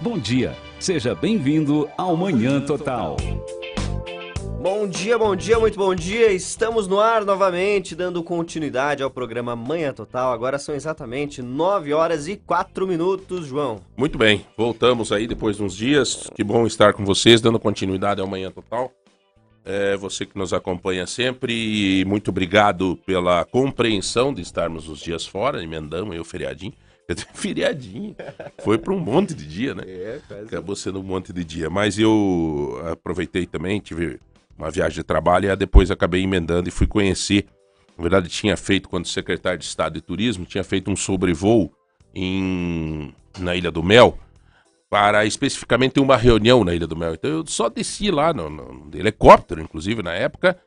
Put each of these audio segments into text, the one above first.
Bom dia, seja bem-vindo ao Manhã Total. Bom dia, bom dia, muito bom dia. Estamos no ar novamente, dando continuidade ao programa Manhã Total. Agora são exatamente 9 horas e 4 minutos, João. Muito bem, voltamos aí depois de uns dias. Que bom estar com vocês, dando continuidade ao Manhã Total. É, você que nos acompanha sempre, muito obrigado pela compreensão de estarmos os dias fora, emendamos aí o feriadinho. Feriadinho. Foi para um monte de dia, né? É, Acabou sendo um monte de dia. Mas eu aproveitei também, tive uma viagem de trabalho e depois acabei emendando e fui conhecer. Na verdade, tinha feito, quando secretário de Estado de Turismo, tinha feito um sobrevoo em, na Ilha do Mel para especificamente uma reunião na Ilha do Mel. Então eu só desci lá no, no helicóptero, inclusive na época,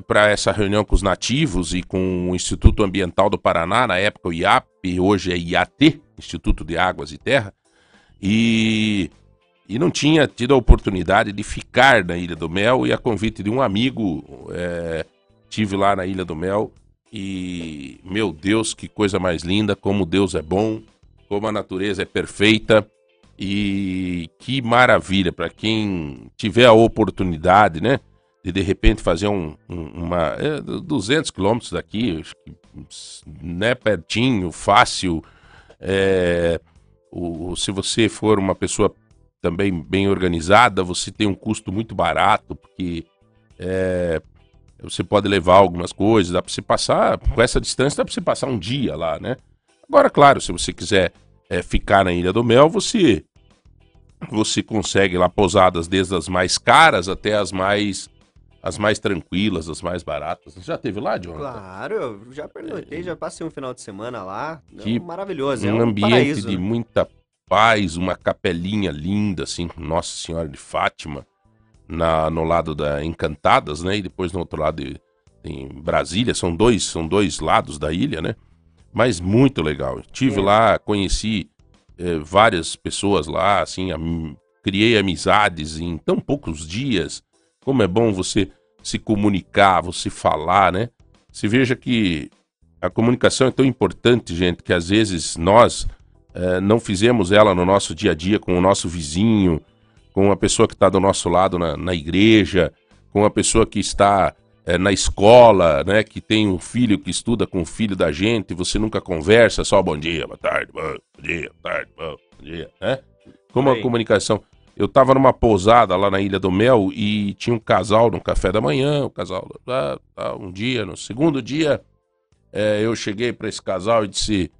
para essa reunião com os nativos e com o Instituto Ambiental do Paraná, na época o IAP, hoje é IAT, Instituto de Águas e Terra. E e não tinha tido a oportunidade de ficar na Ilha do Mel e a convite de um amigo é, tive lá na Ilha do Mel e meu Deus que coisa mais linda como Deus é bom como a natureza é perfeita e que maravilha para quem tiver a oportunidade né de de repente fazer um, um uma é, 200 quilômetros daqui né pertinho fácil é, o, se você for uma pessoa também bem organizada, você tem um custo muito barato, porque é, você pode levar algumas coisas, dá para você passar, com essa distância dá para você passar um dia lá, né? Agora, claro, se você quiser é, ficar na Ilha do Mel, você você consegue lá pousadas desde as mais caras até as mais as mais tranquilas, as mais baratas. Você já teve lá, Jonathan? Claro, eu já pernoitei, é... já passei um final de semana lá. Que maravilhoso, é um, um ambiente paraíso, de né? muita paz, uma capelinha linda, assim, Nossa Senhora de Fátima, na, no lado da Encantadas, né? E depois no outro lado de, em Brasília, são dois, são dois lados da ilha, né? Mas muito legal. Tive é. lá, conheci eh, várias pessoas lá, assim, am criei amizades em tão poucos dias. Como é bom você se comunicar, você falar, né? Se veja que a comunicação é tão importante, gente, que às vezes nós é, não fizemos ela no nosso dia a dia com o nosso vizinho, com a pessoa que está do nosso lado na, na, igreja, com a pessoa que está é, na escola, né, que tem um filho que estuda com o filho da gente, você nunca conversa, só bom dia, boa tarde, bom dia, boa tarde, bom dia, né? Como a comunicação. Eu estava numa pousada lá na Ilha do Mel e tinha um casal no café da manhã, o casal, ah, ah, um dia, no segundo dia, é, eu cheguei para esse casal e disse,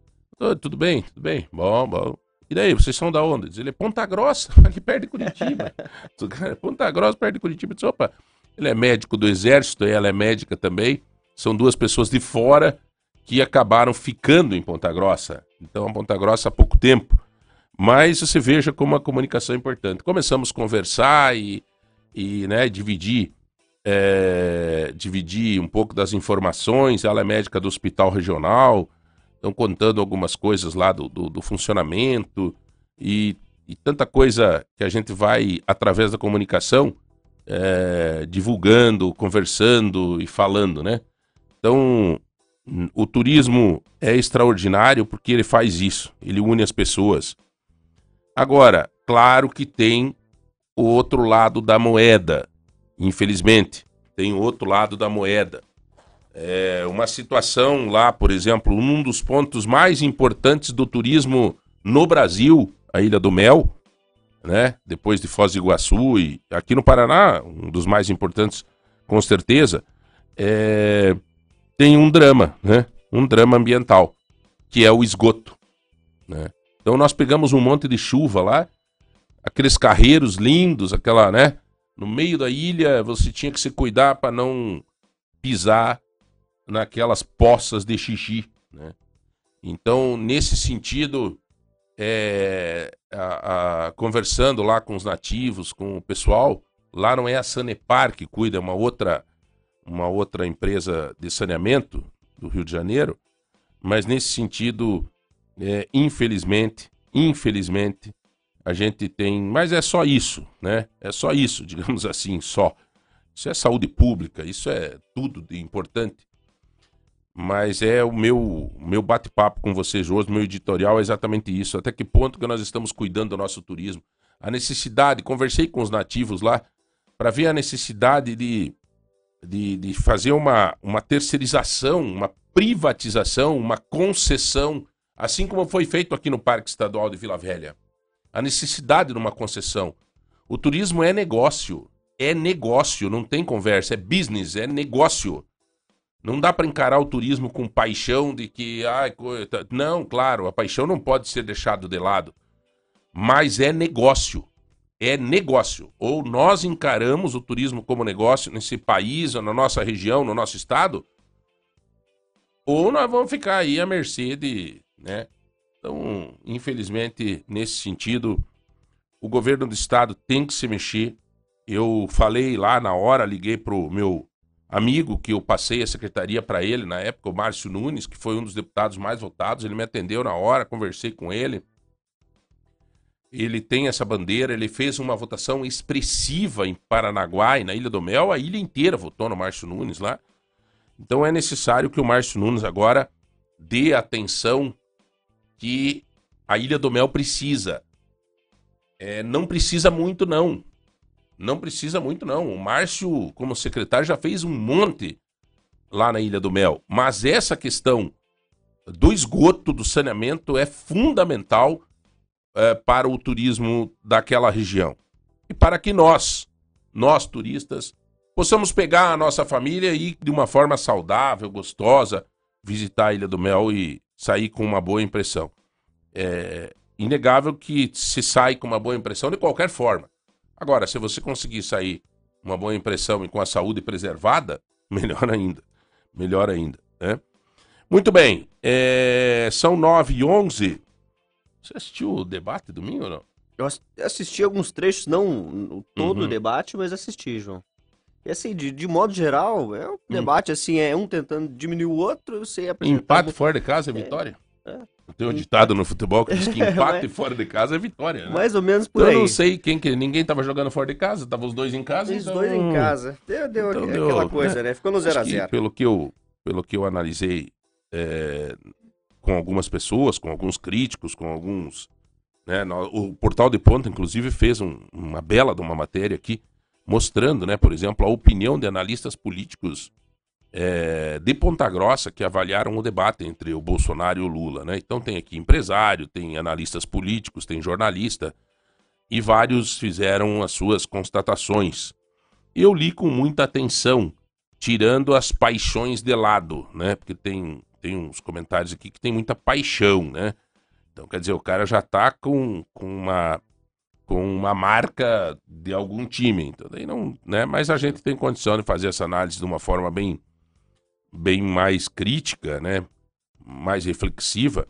tudo bem, tudo bem. Bom, bom. E daí, vocês são da onde? Ele é Ponta Grossa, aqui perto de Curitiba. Ponta Grossa, perto de Curitiba. Diz, opa, ele é médico do exército, ela é médica também. São duas pessoas de fora que acabaram ficando em Ponta Grossa. Então, a Ponta Grossa há pouco tempo. Mas você veja como a comunicação é importante. Começamos a conversar e, e né, dividir, é, dividir um pouco das informações. Ela é médica do hospital regional, estão contando algumas coisas lá do, do, do funcionamento e, e, tanta coisa que a gente vai, através da comunicação, é, divulgando, conversando e falando, né? Então, o turismo é extraordinário porque ele faz isso, ele une as pessoas. Agora, claro que tem o outro lado da moeda, infelizmente, tem o outro lado da moeda é, uma situação lá, por exemplo, um dos pontos mais importantes do turismo no Brasil, a Ilha do Mel, né? Depois de Foz do Iguaçu e aqui no Paraná, um dos mais importantes, com certeza, é, tem um drama, né? Um drama ambiental, que é o esgoto, né? Então nós pegamos um monte de chuva lá, aqueles carreiros lindos, aquela, né? No meio da ilha, você tinha que se cuidar para não pisar naquelas poças de xixi, né? Então, nesse sentido, é, a, a, conversando lá com os nativos, com o pessoal, lá não é a Sanepar que cuida, é uma outra, uma outra empresa de saneamento do Rio de Janeiro, mas nesse sentido, é, infelizmente, infelizmente, a gente tem, mas é só isso, né? É só isso, digamos assim, só. Isso é saúde pública, isso é tudo de importante mas é o meu, meu bate-papo com vocês hoje, meu editorial é exatamente isso. Até que ponto que nós estamos cuidando do nosso turismo? a necessidade, conversei com os nativos lá, para ver a necessidade de, de, de fazer uma, uma terceirização, uma privatização, uma concessão, assim como foi feito aqui no Parque Estadual de Vila Velha. A necessidade de uma concessão. O turismo é negócio. É negócio, não tem conversa. É business, é negócio. Não dá para encarar o turismo com paixão de que. Ai. Não, claro, a paixão não pode ser deixada de lado. Mas é negócio. É negócio. Ou nós encaramos o turismo como negócio nesse país, ou na nossa região, no nosso estado, ou nós vamos ficar aí à mercê de, né? Então, infelizmente, nesse sentido, o governo do estado tem que se mexer. Eu falei lá na hora, liguei pro meu amigo que eu passei a secretaria para ele na época, o Márcio Nunes, que foi um dos deputados mais votados, ele me atendeu na hora, conversei com ele. Ele tem essa bandeira, ele fez uma votação expressiva em Paranaguá e na Ilha do Mel, a ilha inteira votou no Márcio Nunes lá. Então é necessário que o Márcio Nunes agora dê atenção que a Ilha do Mel precisa. É, não precisa muito, não. Não precisa muito, não. O Márcio, como secretário, já fez um monte lá na Ilha do Mel. Mas essa questão do esgoto, do saneamento, é fundamental é, para o turismo daquela região. E para que nós, nós turistas, possamos pegar a nossa família e de uma forma saudável, gostosa, visitar a Ilha do Mel e sair com uma boa impressão. É inegável que se sai com uma boa impressão de qualquer forma. Agora, se você conseguir sair uma boa impressão e com a saúde preservada, melhor ainda. Melhor ainda, né? Muito bem, é... são 9 e 11 Você assistiu o debate domingo ou não? Eu assisti alguns trechos, não todo uhum. o debate, mas assisti, João. E assim, de, de modo geral, é um hum. debate assim, é um tentando diminuir o outro, você apresentar... Empate fora de casa é vitória? É. é. Tem um ditado no futebol que diz que empate fora de casa é vitória, né? Mais ou menos por então, aí. Eu não sei quem que... Ninguém tava jogando fora de casa, tava os dois em casa, Os então... dois em casa. Deu, deu, então, aquela deu, coisa, né? né? Ficou no 0x0. Pelo que eu, pelo que eu analisei é, com algumas pessoas, com alguns críticos, com alguns... Né, o Portal de Ponta, inclusive, fez um, uma bela de uma matéria aqui, mostrando, né, por exemplo, a opinião de analistas políticos é, de Ponta Grossa que avaliaram o debate entre o Bolsonaro e o Lula. Né? Então tem aqui empresário, tem analistas políticos, tem jornalista, e vários fizeram as suas constatações. Eu li com muita atenção, tirando as paixões de lado, né? Porque tem, tem uns comentários aqui que tem muita paixão, né? Então, quer dizer, o cara já tá com, com uma com uma marca de algum time. Então, daí não, né? Mas a gente tem condição de fazer essa análise de uma forma bem, bem mais crítica, né? Mais reflexiva.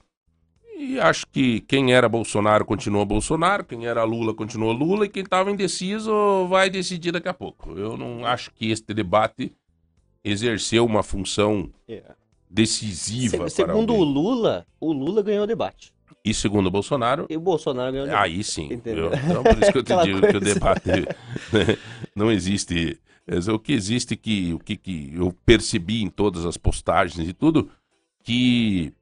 E acho que quem era Bolsonaro continua Bolsonaro, quem era Lula continua Lula e quem estava indeciso vai decidir daqui a pouco. Eu não acho que este debate exerceu uma função é. decisiva. Se, segundo o Lula, o Lula ganhou o debate. E segundo o Bolsonaro. E o Bolsonaro ganhou. Aí sim. Entendeu? Então, por isso que eu te digo que o debate né, não existe. O que existe que o que, que eu percebi em todas as postagens e tudo, que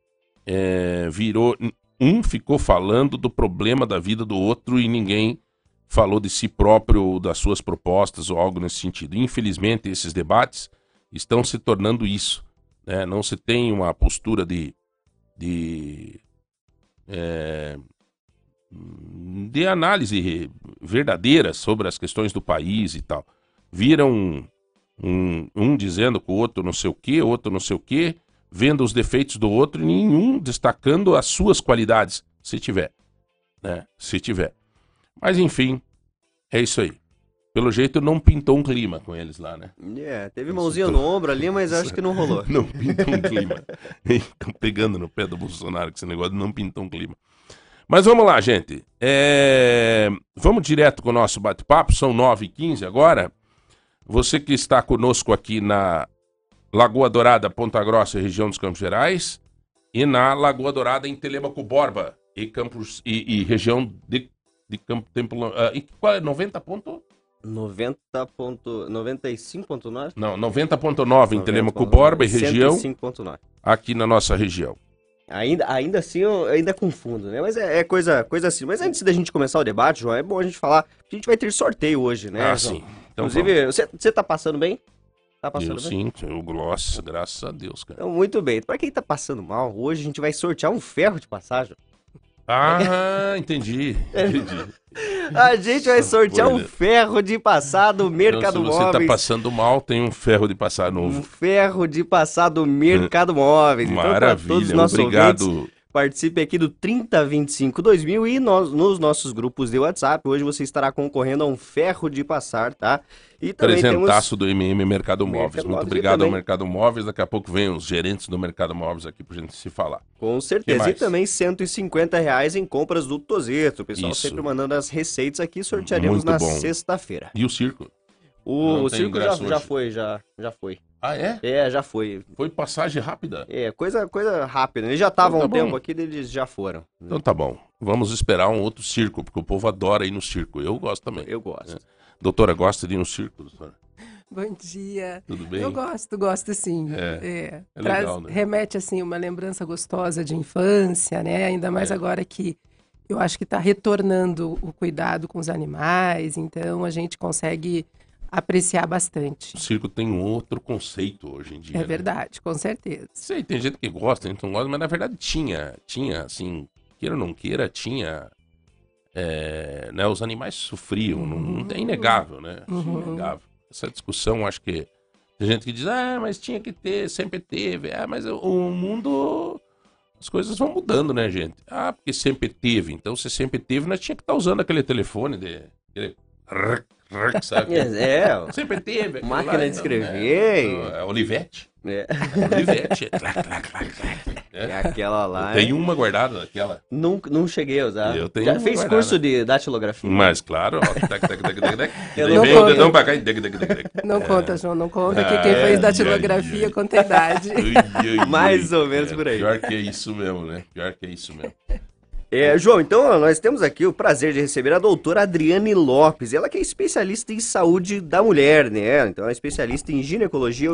é, virou. Um ficou falando do problema da vida do outro e ninguém falou de si próprio, ou das suas propostas ou algo nesse sentido. Infelizmente, esses debates estão se tornando isso. Né? Não se tem uma postura de, de é, de análise verdadeira sobre as questões do país e tal. Viram um, um, dizendo com o outro não sei o que, outro não sei o que, vendo os defeitos do outro e nenhum destacando as suas qualidades, se tiver. Né? Se tiver. Mas enfim, é isso aí. Pelo jeito não pintou um clima com eles lá, né? É, teve mãozinha no ombro ali, mas acho que não rolou. não pintou um clima. Estão pegando no pé do Bolsonaro com esse negócio, não pintou um clima. Mas vamos lá, gente. É... Vamos direto com o nosso bate-papo, são 9h15 agora. Você que está conosco aqui na Lagoa Dourada, Ponta Grossa, região dos Campos Gerais, e na Lagoa Dourada, em Telemaco Borba, e, Campos, e, e região de, de Campo Templo. Uh, e qual é? 90 ponto? 90.95.9? Não, 90.9 em Telemaco Borba e região. 105.9. Aqui na nossa região. Ainda, ainda assim, eu ainda confundo, né? Mas é, é, coisa, coisa assim. Mas antes da gente começar o debate, João, é bom a gente falar que a gente vai ter sorteio hoje, né? Ah, sim. Então, Inclusive, você, você tá passando bem? Tá passando eu, bem? Sim, eu gosto, graças a Deus, cara. Então, muito bem. Pra quem tá passando mal, hoje a gente vai sortear um ferro de passagem. Ah, entendi. entendi. A gente vai sortear um ferro de passar do Mercado então, se você tá passando mal, tem um ferro de passar novo. Um ferro de passar do Mercado Móveis. Maravilha, então, todos os nossos obrigado. Ouvintes, Participe aqui do 3025 2000 e nós, nos nossos grupos de WhatsApp. Hoje você estará concorrendo a um ferro de passar, tá? E também Presentaço temos... do MM Mercado Móveis. Mercado Muito obrigado também... ao Mercado Móveis. Daqui a pouco vem os gerentes do Mercado Móveis aqui pra gente se falar. Com certeza. E também 150 reais em compras do Tozeto. O pessoal Isso. sempre mandando as receitas aqui. Sortearemos Muito na sexta-feira. E o circo? O, o circo já, já foi, já, já foi. Ah, é? É, já foi. Foi passagem rápida? É, coisa, coisa rápida. Eles já estavam então, tá um bom. tempo aqui, eles já foram. Então tá bom. Vamos esperar um outro circo, porque o povo adora ir no circo. Eu gosto também. Eu gosto. É. Doutora, gosta de ir no circo, doutora? Bom dia. Tudo bem? Eu gosto, gosto sim. É, é. é Traz, legal, né? Remete, assim, uma lembrança gostosa de infância, né? Ainda mais é. agora que eu acho que está retornando o cuidado com os animais, então a gente consegue apreciar bastante. O circo tem um outro conceito hoje em dia. É né? verdade, com certeza. Sei, tem gente que gosta, gente não gosta, mas na verdade tinha, tinha, assim, queira ou não queira, tinha. É, né, os animais sofriam, uhum. não, é inegável, né? Uhum. Inegável. Essa discussão, acho que tem gente que diz, ah, mas tinha que ter, sempre teve. Ah, mas o mundo as coisas vão mudando, né, gente? Ah, porque sempre teve. Então, se sempre teve, nós tinha que estar tá usando aquele telefone de. Aquele sabe? É, sempre teve. Máquina lá, de escrever. Então, é, é, Olivete. É. Olivete. É. é aquela lá. Tem uma guardada daquela. Não, não cheguei a usar. Eu tenho Já fez guardada. curso de datilografia? Mas claro, ó. não, não, pra cá. não conta, João, não conta que quem fez datilografia conta a idade. Mais ou menos por aí. Pior que é isso mesmo, né? Pior que é isso mesmo. É, João, então nós temos aqui o prazer de receber a doutora Adriane Lopes. Ela que é especialista em saúde da mulher, né? Então ela é especialista em ginecologia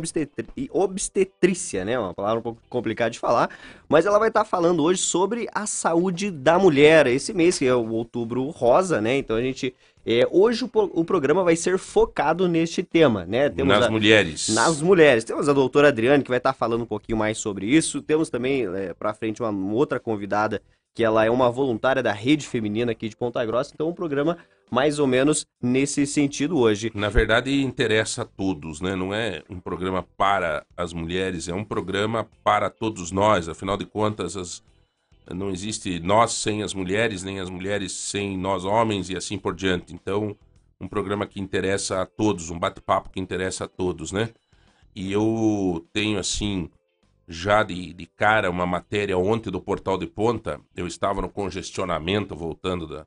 e obstetrícia, né? Uma palavra um pouco complicada de falar. Mas ela vai estar falando hoje sobre a saúde da mulher. Esse mês, que é o outubro rosa, né? Então a gente é, hoje o, o, programa vai ser focado neste tema, né? Temos nas a, mulheres. Nas mulheres. Temos a doutora Adriane, que vai estar falando um pouquinho mais sobre isso. Temos também, é, para frente, uma outra convidada que ela é uma voluntária da Rede Feminina aqui de Ponta Grossa, então um programa mais ou menos nesse sentido hoje. Na verdade, interessa a todos, né? Não é um programa para as mulheres, é um programa para todos nós. Afinal de contas, as... não existe nós sem as mulheres, nem as mulheres sem nós homens e assim por diante. Então, um programa que interessa a todos, um bate-papo que interessa a todos, né? E eu tenho assim já de, de cara uma matéria ontem do Portal de Ponta. Eu estava no congestionamento voltando da,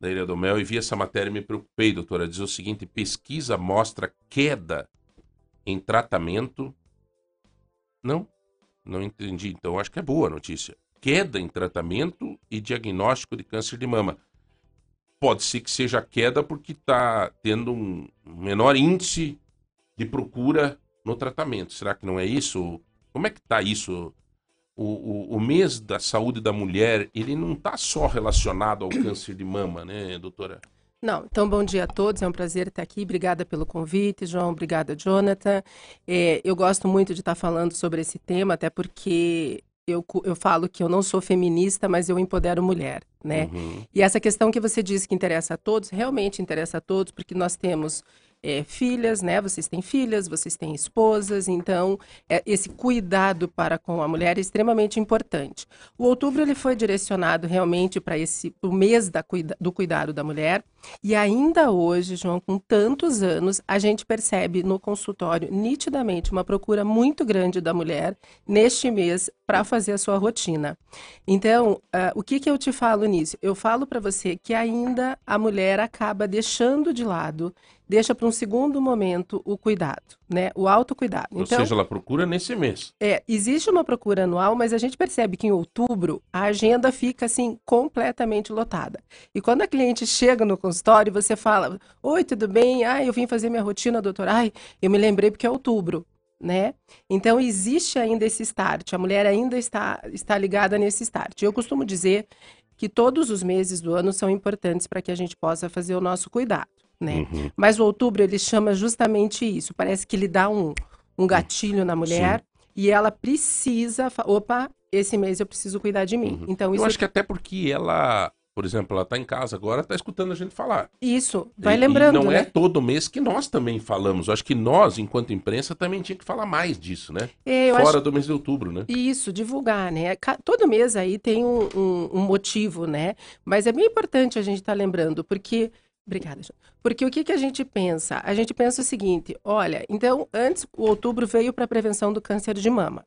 da Ilha do Mel e vi essa matéria e me preocupei, doutora. Diz o seguinte: pesquisa mostra queda em tratamento. Não, não entendi. Então acho que é boa a notícia. Queda em tratamento e diagnóstico de câncer de mama. Pode ser que seja queda porque está tendo um menor índice de procura no tratamento. Será que não é isso? Como é que está isso? O, o, o, mês da saúde da mulher, ele não está só relacionado ao câncer de mama, né, doutora? Não, então bom dia a todos, é um prazer estar aqui. Obrigada pelo convite, João. Obrigada, Jonathan. É, eu gosto muito de estar falando sobre esse tema, até porque eu, eu falo que eu não sou feminista, mas eu empodero mulher, né? Uhum. E essa questão que você disse que interessa a todos, realmente interessa a todos, porque nós temos é, filhas, né? Vocês têm filhas, vocês têm esposas, então é, esse cuidado para com a mulher é extremamente importante. O outubro ele foi direcionado realmente para esse o mês da, do cuidado da mulher e ainda hoje, João, com tantos anos, a gente percebe no consultório nitidamente uma procura muito grande da mulher neste mês para fazer a sua rotina. Então, uh, o que, que eu te falo nisso? Eu falo para você que ainda a mulher acaba deixando de lado deixa para um segundo momento o cuidado, né? O autocuidado. Ou então, seja, ela procura nesse mês. É, existe uma procura anual, mas a gente percebe que em outubro a agenda fica assim completamente lotada. E quando a cliente chega no consultório, você fala: "Oi, tudo bem? Ah, eu vim fazer minha rotina, doutor. Ai, eu me lembrei porque é outubro." né? Então existe ainda esse start, a mulher ainda está, está ligada nesse start. Eu costumo dizer que todos os meses do ano são importantes para que a gente possa fazer o nosso cuidado, né? Uhum. Mas o outubro ele chama justamente isso, parece que ele dá um, um gatilho na mulher Sim. e ela precisa, opa, esse mês eu preciso cuidar de mim. Uhum. Então isso Eu acho que até porque ela por exemplo, ela está em casa agora, está escutando a gente falar. Isso, vai e, lembrando. E não é né? é todo mês que nós também falamos. Eu acho que nós, enquanto imprensa, também tinha que falar mais disso, né? É, Fora acho... do mês de outubro, né? Isso, divulgar, né? Todo mês aí tem um, um, um motivo, né? Mas é bem importante a gente estar tá lembrando, porque Obrigada, Porque o que, que a gente pensa? A gente pensa o seguinte: olha, então, antes o outubro veio para a prevenção do câncer de mama.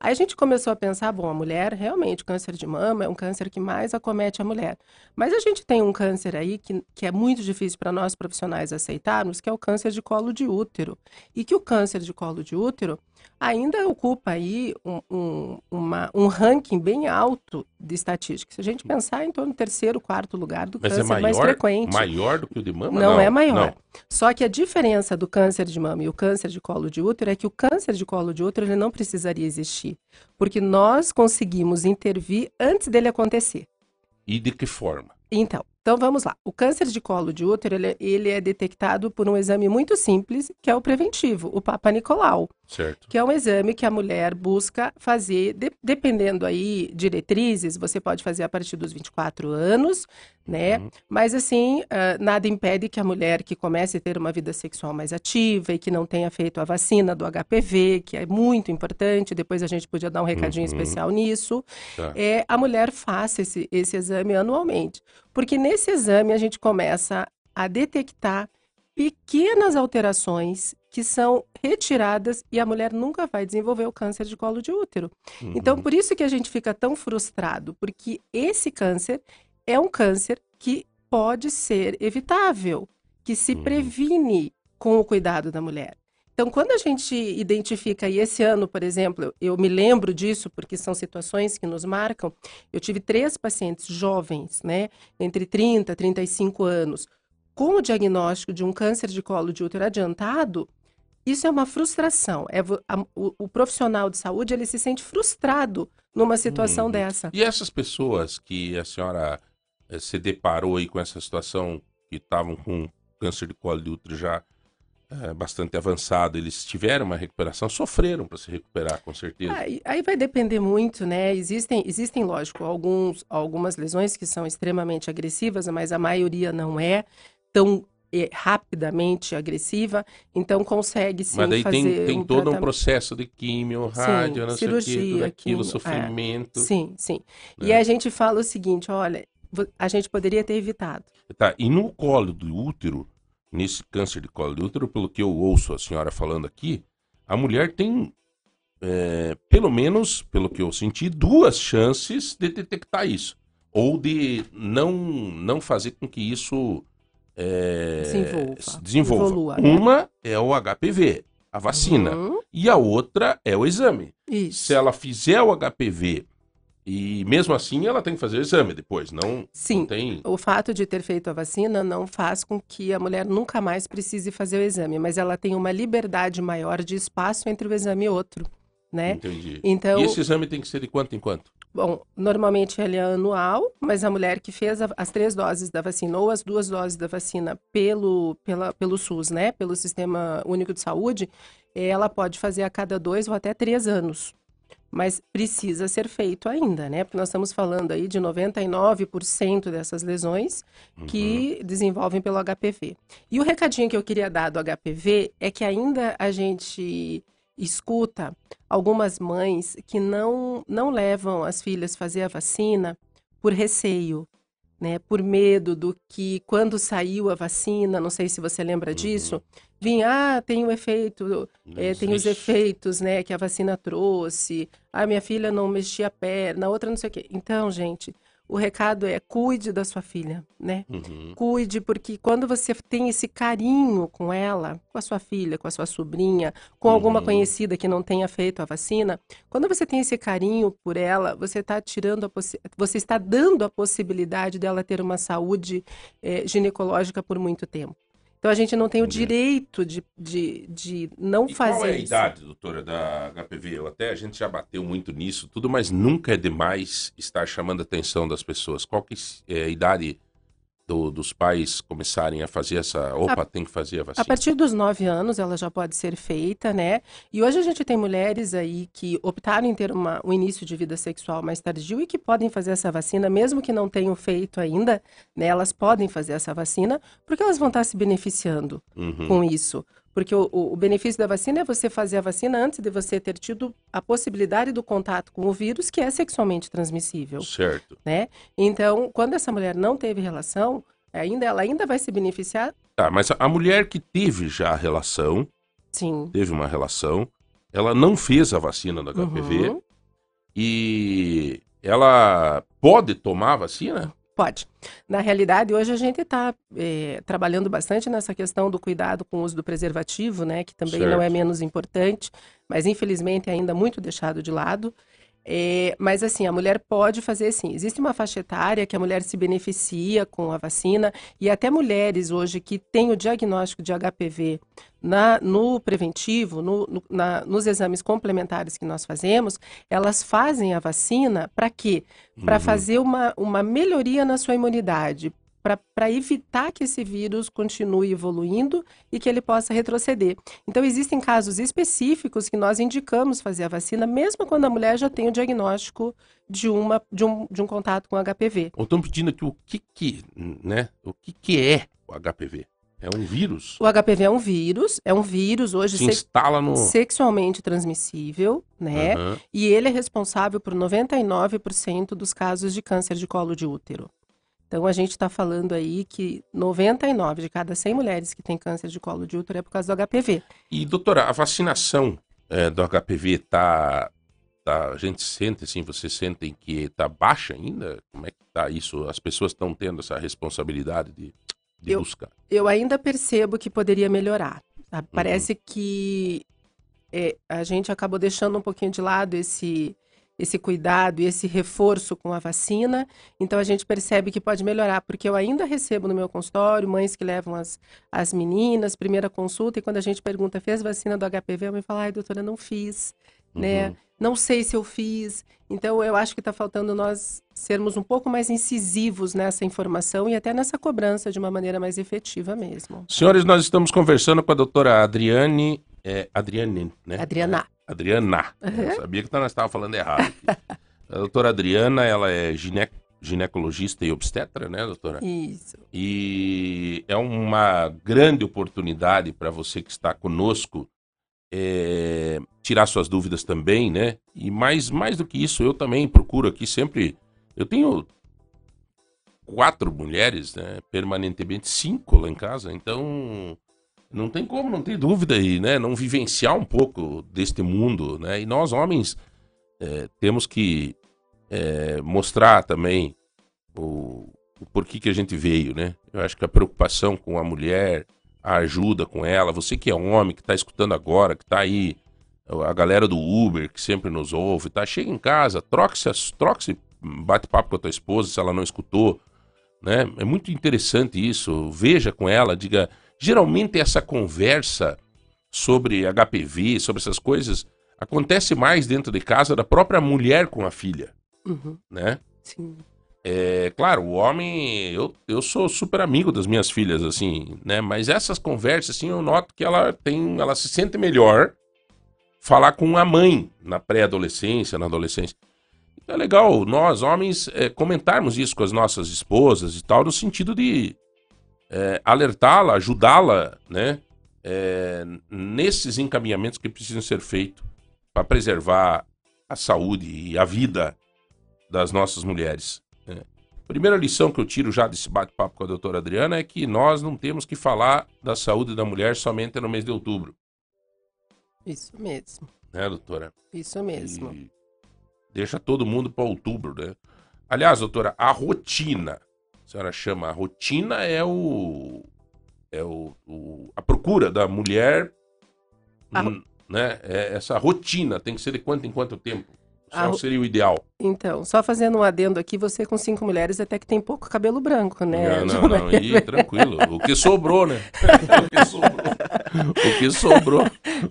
Aí a gente começou a pensar, bom, a mulher, realmente, o câncer de mama é um câncer que mais acomete a mulher. Mas a gente tem um câncer aí que, que é muito difícil para nós profissionais aceitarmos, que é o câncer de colo de útero. E que o câncer de colo de útero ainda ocupa aí um, um, uma, um ranking bem alto de estatísticas. Se a gente pensar em torno do terceiro, quarto lugar do Mas é câncer é maior, mais frequente. maior do que o de mama? Não, não é maior. Não. Só que a diferença do câncer de mama e o câncer de colo de útero é que o câncer de colo de útero ele não precisaria existir, porque nós conseguimos intervir antes dele acontecer. E de que forma? Então, então vamos lá. O câncer de colo de útero ele, ele, é detectado por um exame muito simples, que é o preventivo, o Papa Nicolau. Certo. Que é um exame que a mulher busca fazer, de, dependendo aí diretrizes, você pode fazer a partir dos 24 anos, né? Uhum. Mas assim, uh, nada impede que a mulher que comece a ter uma vida sexual mais ativa e que não tenha feito a vacina do HPV, que é muito importante, depois a gente podia dar um recadinho uhum. especial nisso, tá. é, a mulher faça esse, esse exame anualmente. Porque nesse exame a gente começa a detectar pequenas alterações que são retiradas e a mulher nunca vai desenvolver o câncer de colo de útero. Uhum. Então, por isso que a gente fica tão frustrado, porque esse câncer é um câncer que pode ser evitável, que se uhum. previne com o cuidado da mulher. Então, quando a gente identifica, e esse ano, por exemplo, eu me lembro disso, porque são situações que nos marcam, eu tive três pacientes jovens, né, entre 30 e 35 anos, com o diagnóstico de um câncer de colo de útero adiantado, isso é uma frustração. É, a, o, o, profissional de saúde ele se sente frustrado numa situação hum. dessa. E essas pessoas que a senhora eh, se deparou aí com essa situação, que estavam com câncer de colo de útero já é, bastante avançado, eles tiveram uma recuperação, sofreram para se recuperar, com certeza. Aí, aí, vai depender muito, né? Existem, existem, lógico, alguns, algumas lesões que são extremamente agressivas, mas a maioria não é tão é, rapidamente agressiva, então consegue sim Mas daí fazer tem, tem um todo tratamento. um processo de químio, rádio, sim, cirurgia, sei o que, aquilo, sofrimento. É, sim, sim. Né? E a gente fala o seguinte, olha, a gente poderia ter evitado. Tá, e no colo do útero, nesse câncer de colo de útero, pelo que eu ouço a senhora falando aqui, a mulher tem, é, pelo menos, pelo que eu senti, duas chances de detectar isso. Ou de não, não fazer com que isso é, desenvolva. desenvolva. Evolua, né? Uma é o HPV, a vacina. Uhum. E a outra é o exame. Isso. Se ela fizer o HPV e mesmo assim ela tem que fazer o exame depois, não, Sim, não tem... o fato de ter feito a vacina não faz com que a mulher nunca mais precise fazer o exame, mas ela tem uma liberdade maior de espaço entre o exame e outro, né? Entendi. Então, e esse exame tem que ser de quanto em quanto? Bom, normalmente ele é anual, mas a mulher que fez a, as três doses da vacina ou as duas doses da vacina pelo, pela, pelo SUS, né, pelo Sistema Único de Saúde, ela pode fazer a cada dois ou até três anos mas precisa ser feito ainda, né? Porque nós estamos falando aí de 99% dessas lesões que uhum. desenvolvem pelo HPV. E o recadinho que eu queria dar do HPV é que ainda a gente escuta algumas mães que não, não levam as filhas fazer a vacina por receio, né, por medo do que quando saiu a vacina, não sei se você lembra uhum. disso, vinha, ah, tem o efeito, é, tem os efeitos, né, que a vacina trouxe, ah, minha filha não mexia a perna, outra não sei o quê. Então, gente, o recado é cuide da sua filha, né? Uhum. Cuide, porque quando você tem esse carinho com ela, com a sua filha, com a sua sobrinha, com uhum. alguma conhecida que não tenha feito a vacina, quando você tem esse carinho por ela, você está tirando a você está dando a possibilidade dela ter uma saúde é, ginecológica por muito tempo. Então a gente não tem o direito de, de, de não e fazer qual é a isso. idade, doutora, da HPV? Eu até a gente já bateu muito nisso, tudo, mas nunca é demais estar chamando a atenção das pessoas. Qual que é a idade do, dos pais começarem a fazer essa. Opa, a, tem que fazer a vacina. A partir dos nove anos ela já pode ser feita, né? E hoje a gente tem mulheres aí que optaram em ter uma, um início de vida sexual mais tardio e que podem fazer essa vacina, mesmo que não tenham feito ainda, né? Elas podem fazer essa vacina, porque elas vão estar se beneficiando uhum. com isso. Porque o, o, benefício da vacina é você fazer a vacina antes de você ter tido a possibilidade do contato com o vírus, que é sexualmente transmissível. Certo. Né? Então, quando essa mulher não teve relação, ainda ela ainda vai se beneficiar. Tá, mas a mulher que teve já a relação, Sim. teve uma relação, ela não fez a vacina da HPV uhum. e ela pode tomar a vacina? Pode. Na realidade, hoje a gente está é, trabalhando bastante nessa questão do cuidado com o uso do preservativo, né? Que também certo. não é menos importante, mas infelizmente é ainda muito deixado de lado. É, mas assim, a mulher pode fazer sim. Existe uma faixa etária que a mulher se beneficia com a vacina e até mulheres hoje que têm o diagnóstico de HPV na, no preventivo, no, no, na, nos exames complementares que nós fazemos, elas fazem a vacina para quê? Para uhum. fazer uma, uma melhoria na sua imunidade, para evitar que esse vírus continue evoluindo e que ele possa retroceder. Então, existem casos específicos que nós indicamos fazer a vacina, mesmo quando a mulher já tem o diagnóstico de, uma, de, um, de um contato com HPV. Estão pedindo aqui o que, que, né, o que, que é o HPV? É um vírus? O HPV é um vírus, é um vírus hoje Se instala no... sexualmente transmissível, né? Uhum. E ele é responsável por 99% dos casos de câncer de colo de útero. Então, a gente está falando aí que 99 de cada 100 mulheres que têm câncer de colo de útero é por causa do HPV. E, doutora, a vacinação é, do HPV está. Tá, a gente sente, assim, vocês sentem que está baixa ainda? Como é que está isso? As pessoas estão tendo essa responsabilidade de, de eu, buscar? Eu ainda percebo que poderia melhorar. Sabe? Uhum. Parece que é, a gente acabou deixando um pouquinho de lado esse esse cuidado e esse reforço com a vacina. Então a gente percebe que pode melhorar, porque eu ainda recebo no meu consultório mães que levam as, as meninas, primeira consulta, e quando a gente pergunta, fez vacina do HPV? A mãe fala, ai, doutora, não fiz, né? uhum. né? Não sei se eu fiz. Então eu acho que está faltando nós sermos um pouco mais incisivos nessa informação e até nessa cobrança de uma maneira mais efetiva mesmo. Senhores, nós estamos conversando com a doutora Adriane, é, Adriane, né? Adriana. Adriana. Uhum. Eu sabia que nós estávamos falando errado. a doutora Adriana, ela é gine... ginecologista e obstetra, né, doutora? Isso. E é uma grande oportunidade para você que está conosco é... tirar suas dúvidas também, né? E mais, mais do que isso, eu também procuro aqui sempre. Eu tenho quatro mulheres, né? Permanentemente, cinco lá em casa, então não tem como não ter dúvida aí, né? Não vivenciar um pouco deste mundo, né? E nós, homens, é, temos que é, mostrar também o, o porquê que a gente veio, né? Eu acho que a preocupação com a mulher, a ajuda com ela, você que é homem, que está escutando agora, que está aí, a galera do Uber, que sempre nos ouve, tá? Chega em casa, troque-se, troque bate papo com a tua esposa se ela não escutou, né? É muito interessante isso. Veja com ela, diga Geralmente essa conversa sobre HPV, sobre essas coisas, acontece mais dentro de casa da própria mulher com a filha, uhum. né? Sim. É, claro, o homem, eu, eu sou super amigo das minhas filhas, assim, né? Mas essas conversas, assim, eu noto que ela tem, ela se sente melhor falar com a mãe na pré-adolescência, na adolescência. Então é legal nós, homens, é, comentarmos isso com as nossas esposas e tal, no sentido de é, alertá-la, ajudá-la, né? É, nesses encaminhamentos que precisam ser feitos para preservar a saúde e a vida das nossas mulheres. Né? Primeira lição que eu tiro já desse bate-papo com a doutora Adriana é que nós não temos que falar da saúde da mulher somente no mês de outubro. Isso mesmo. Né, doutora? Isso mesmo. E deixa todo mundo para outubro, né? Aliás, doutora, a rotina a senhora chama a rotina é o é o, o a procura da mulher, a... né? É essa rotina tem que ser de quanto em quanto tempo? Qual seria o ideal? Então, só fazendo um adendo aqui, você com cinco mulheres até que tem pouco cabelo branco, né? Não, não, não. Aí, tranquilo. O que sobrou, né? o que sobrou. O que sobrou.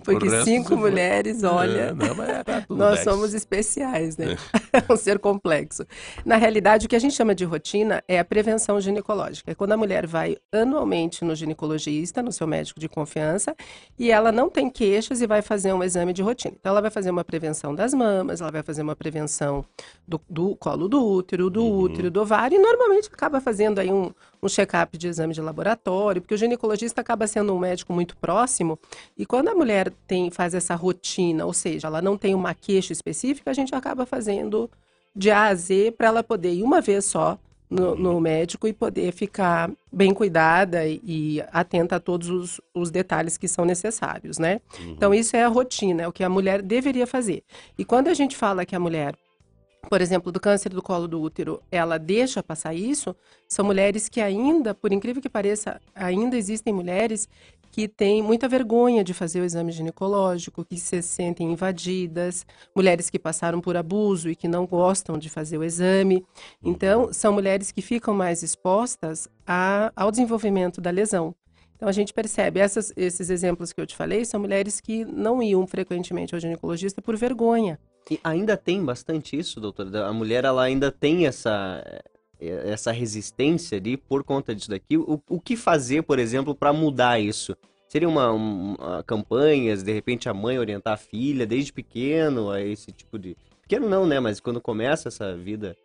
Porque cinco mulheres, olha, é, não, tá nós somos especiais, né? É um ser complexo. Na realidade, o que a gente chama de rotina é a prevenção ginecológica. É quando a mulher vai anualmente no ginecologista, no seu médico de confiança, e ela não tem queixas e vai fazer um exame de rotina. Então, ela vai fazer uma prevenção das mamas, ela vai fazer uma prevenção do, do colo do útero, do uhum. útero, do ovário, e normalmente acaba fazendo aí um, um check-up de exame de laboratório, porque o ginecologista acaba sendo um médico muito próximo, e quando a mulher tem, faz essa rotina, ou seja, ela não tem uma queixa específica, a gente acaba fazendo de A a Z para ela poder ir uma vez só no, no, médico e poder ficar bem cuidada e, e atenta a todos os, os, detalhes que são necessários, né? Uhum. Então, isso é a rotina, é o que a mulher deveria fazer. E quando a gente fala que a mulher por exemplo, do câncer do colo do útero, ela deixa passar isso, são mulheres que ainda, por incrível que pareça, ainda existem mulheres que têm muita vergonha de fazer o exame ginecológico, que se sentem invadidas, mulheres que passaram por abuso e que não gostam de fazer o exame. Então, são mulheres que ficam mais expostas a, ao desenvolvimento da lesão. Então a gente percebe, essas, esses exemplos que eu te falei são mulheres que não iam frequentemente ao ginecologista por vergonha. E ainda tem bastante isso, doutora? A mulher ela ainda tem essa, essa resistência ali por conta disso daqui. O, o que fazer, por exemplo, para mudar isso? Seria uma, uma campanhas, de repente a mãe orientar a filha desde pequeno a esse tipo de Pequeno não, né? Mas quando começa essa vida.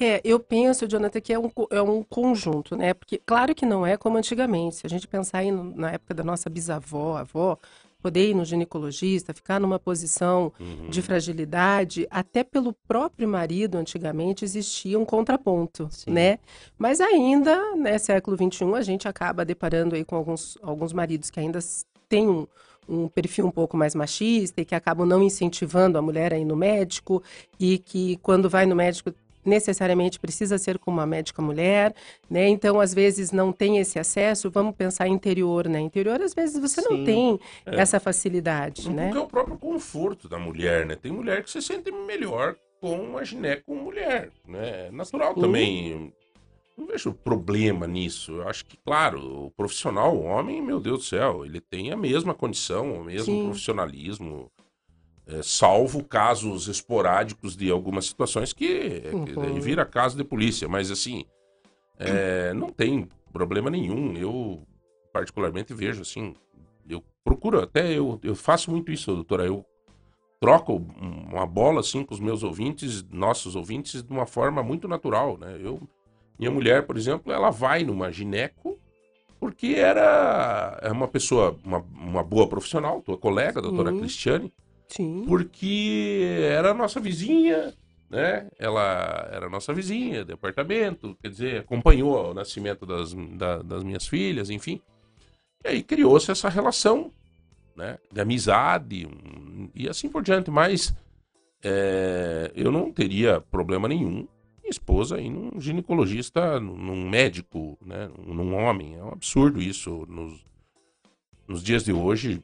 É, eu penso, Jonathan, que é um, é um conjunto, né? Porque, claro que não é como antigamente. Se a gente pensar aí no, na época da nossa bisavó, avó, poder ir no ginecologista, ficar numa posição uhum. de fragilidade, até pelo próprio marido, antigamente, existia um contraponto, Sim. né? Mas ainda, né, século XXI, a gente acaba deparando aí com alguns, alguns maridos que ainda têm um um perfil um pouco mais machista e que acabam não incentivando a mulher a ir no médico e que quando vai no médico necessariamente precisa ser com uma médica mulher, né? Então, às vezes não tem esse acesso. Vamos pensar interior, né? Interior, às vezes você Sim. não tem é. essa facilidade, né? Porque é o próprio conforto da mulher, né? Tem mulher que se sente melhor com uma gineco mulher, né? É natural também não vejo problema nisso. Eu acho que, claro, o profissional, o homem, meu Deus do céu, ele tem a mesma condição, o mesmo Sim. profissionalismo, é, salvo casos esporádicos de algumas situações que, uhum. vira caso de polícia. Mas, assim, é, não tem problema nenhum. Eu, particularmente, vejo, assim, eu procuro, até eu, eu faço muito isso, doutora. Eu troco uma bola, assim, com os meus ouvintes, nossos ouvintes, de uma forma muito natural, né? Eu minha mulher, por exemplo, ela vai numa gineco porque era é uma pessoa, uma, uma boa profissional, tua colega, a doutora Sim. Cristiane. Sim. Porque era nossa vizinha, né? Ela era nossa vizinha de apartamento, quer dizer, acompanhou o nascimento das, da, das minhas filhas, enfim. E aí criou-se essa relação, né? De amizade um, e assim por diante. Mas é, eu não teria problema nenhum minha esposa ir num ginecologista, num médico, né, num homem. É um absurdo isso nos, nos dias de hoje.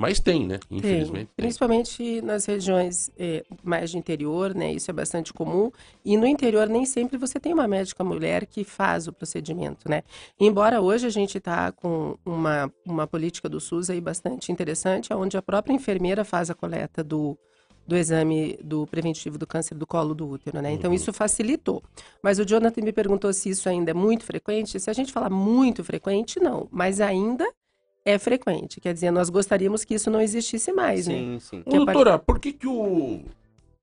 Mas tem, né? Infelizmente. Tem. Principalmente tem. nas regiões é, mais de interior, né? Isso é bastante comum. E no interior nem sempre você tem uma médica mulher que faz o procedimento, né? Embora hoje a gente está com uma, uma política do SUS aí bastante interessante, onde a própria enfermeira faz a coleta do, do exame do preventivo do câncer do colo do útero, né? Então uhum. isso facilitou. Mas o Jonathan me perguntou se isso ainda é muito frequente. Se a gente falar muito frequente, não. Mas ainda é frequente. Quer dizer, nós gostaríamos que isso não existisse mais, sim, né? Sim, sim. Doutora, por que que o...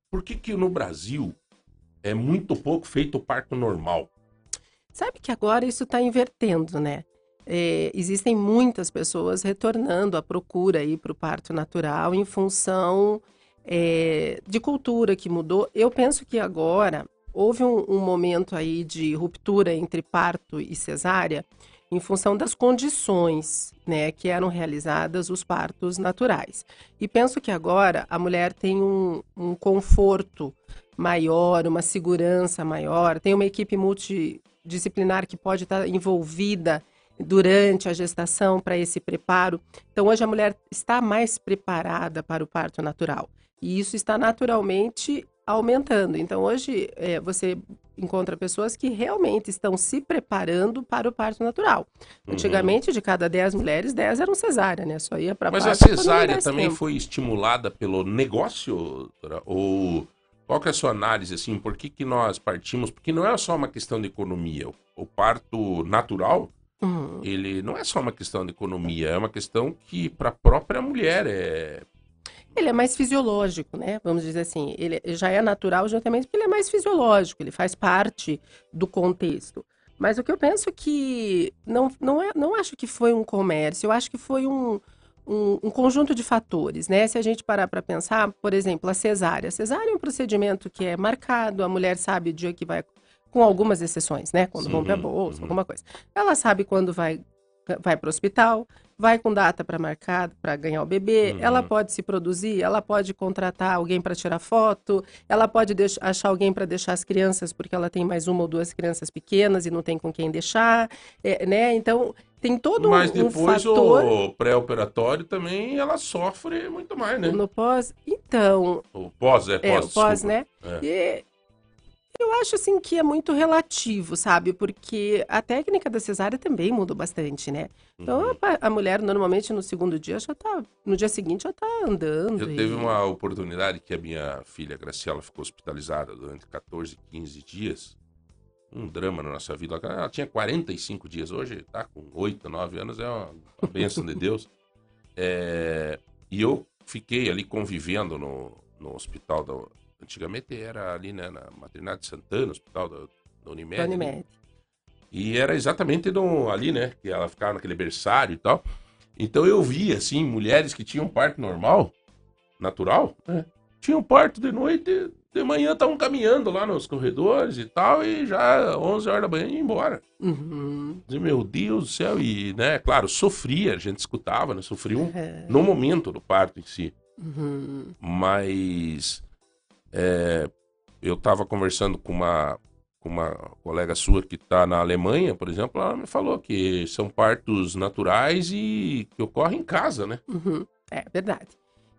Por que que no Brasil é muito pouco feito o parto normal? Sabe que agora isso está invertendo, né? É, existem muitas pessoas retornando à procura aí para o parto natural em função é, de cultura que mudou. Eu penso que agora houve um, um, momento aí de ruptura entre parto e cesárea em função das condições né, que eram realizadas os partos naturais. E penso que agora a mulher tem um, um conforto maior, uma segurança maior, tem uma equipe multidisciplinar que pode estar envolvida durante a gestação para esse preparo. Então, hoje a mulher está mais preparada para o parto natural. E isso está naturalmente aumentando. Então, hoje, é, você encontra pessoas que realmente estão se preparando para o parto natural. Uhum. Antigamente, de cada 10 mulheres, 10 eram cesárea, né? Só ia para Mas a cesárea também tempo. foi estimulada pelo negócio? Ou qual que é a sua análise, assim, por que, que nós partimos? Porque não é só uma questão de economia. O, o parto natural, uhum. ele não é só uma questão de economia, é uma questão que para a própria mulher é ele é mais fisiológico, né? Vamos dizer assim, ele já é natural justamente porque ele é mais fisiológico, ele faz parte do contexto. Mas o que eu penso que não, não, é, não acho que foi um comércio, eu acho que foi um, um, um conjunto de fatores, né? Se a gente parar para pensar, por exemplo, a cesárea. A cesárea é um procedimento que é marcado, a mulher sabe o dia que vai, com algumas exceções, né? Quando Sim. rompe a bolsa, uhum. alguma coisa. Ela sabe quando vai vai para o hospital, vai com data para marcar para ganhar o bebê, uhum. ela pode se produzir, ela pode contratar alguém para tirar foto, ela pode achar alguém para deixar as crianças porque ela tem mais uma ou duas crianças pequenas e não tem com quem deixar, é, né? Então tem todo Mas um, um fator. o pré-operatório também ela sofre muito mais, né? No pós, então. O pós é pós. É, o pós, né? É. E eu acho assim que é muito relativo, sabe? Porque a técnica da cesárea também mudou bastante, né? Então uhum. a, a, mulher normalmente no segundo dia já tá, no dia seguinte já tá andando. Eu e... teve uma oportunidade que a minha filha Graciela ficou hospitalizada durante 14, 15 dias. Um drama na nossa vida. Ela tinha 45 dias, hoje tá com 8, 9 anos, é uma, uma bênção de Deus. É, e eu fiquei ali convivendo no, no hospital da, Antigamente era ali né, na Maternidade de Santana, hospital da, da Unimed. Unimed. E era exatamente no, ali, né? Que ela ficava naquele berçário e tal. Então eu via, assim, mulheres que tinham parto normal, natural, né? Tinham parto de noite, de manhã estavam caminhando lá nos corredores e tal, e já 11 horas da manhã ia embora. Uhum. meu Deus do céu, e, né, claro, sofria, a gente escutava, né? Sofria um, é. no momento do parto em si. Uhum. Mas é, eu estava conversando com uma, com uma colega sua que está na Alemanha, por exemplo, ela me falou que são partos naturais e que ocorrem em casa, né? Uhum. É verdade.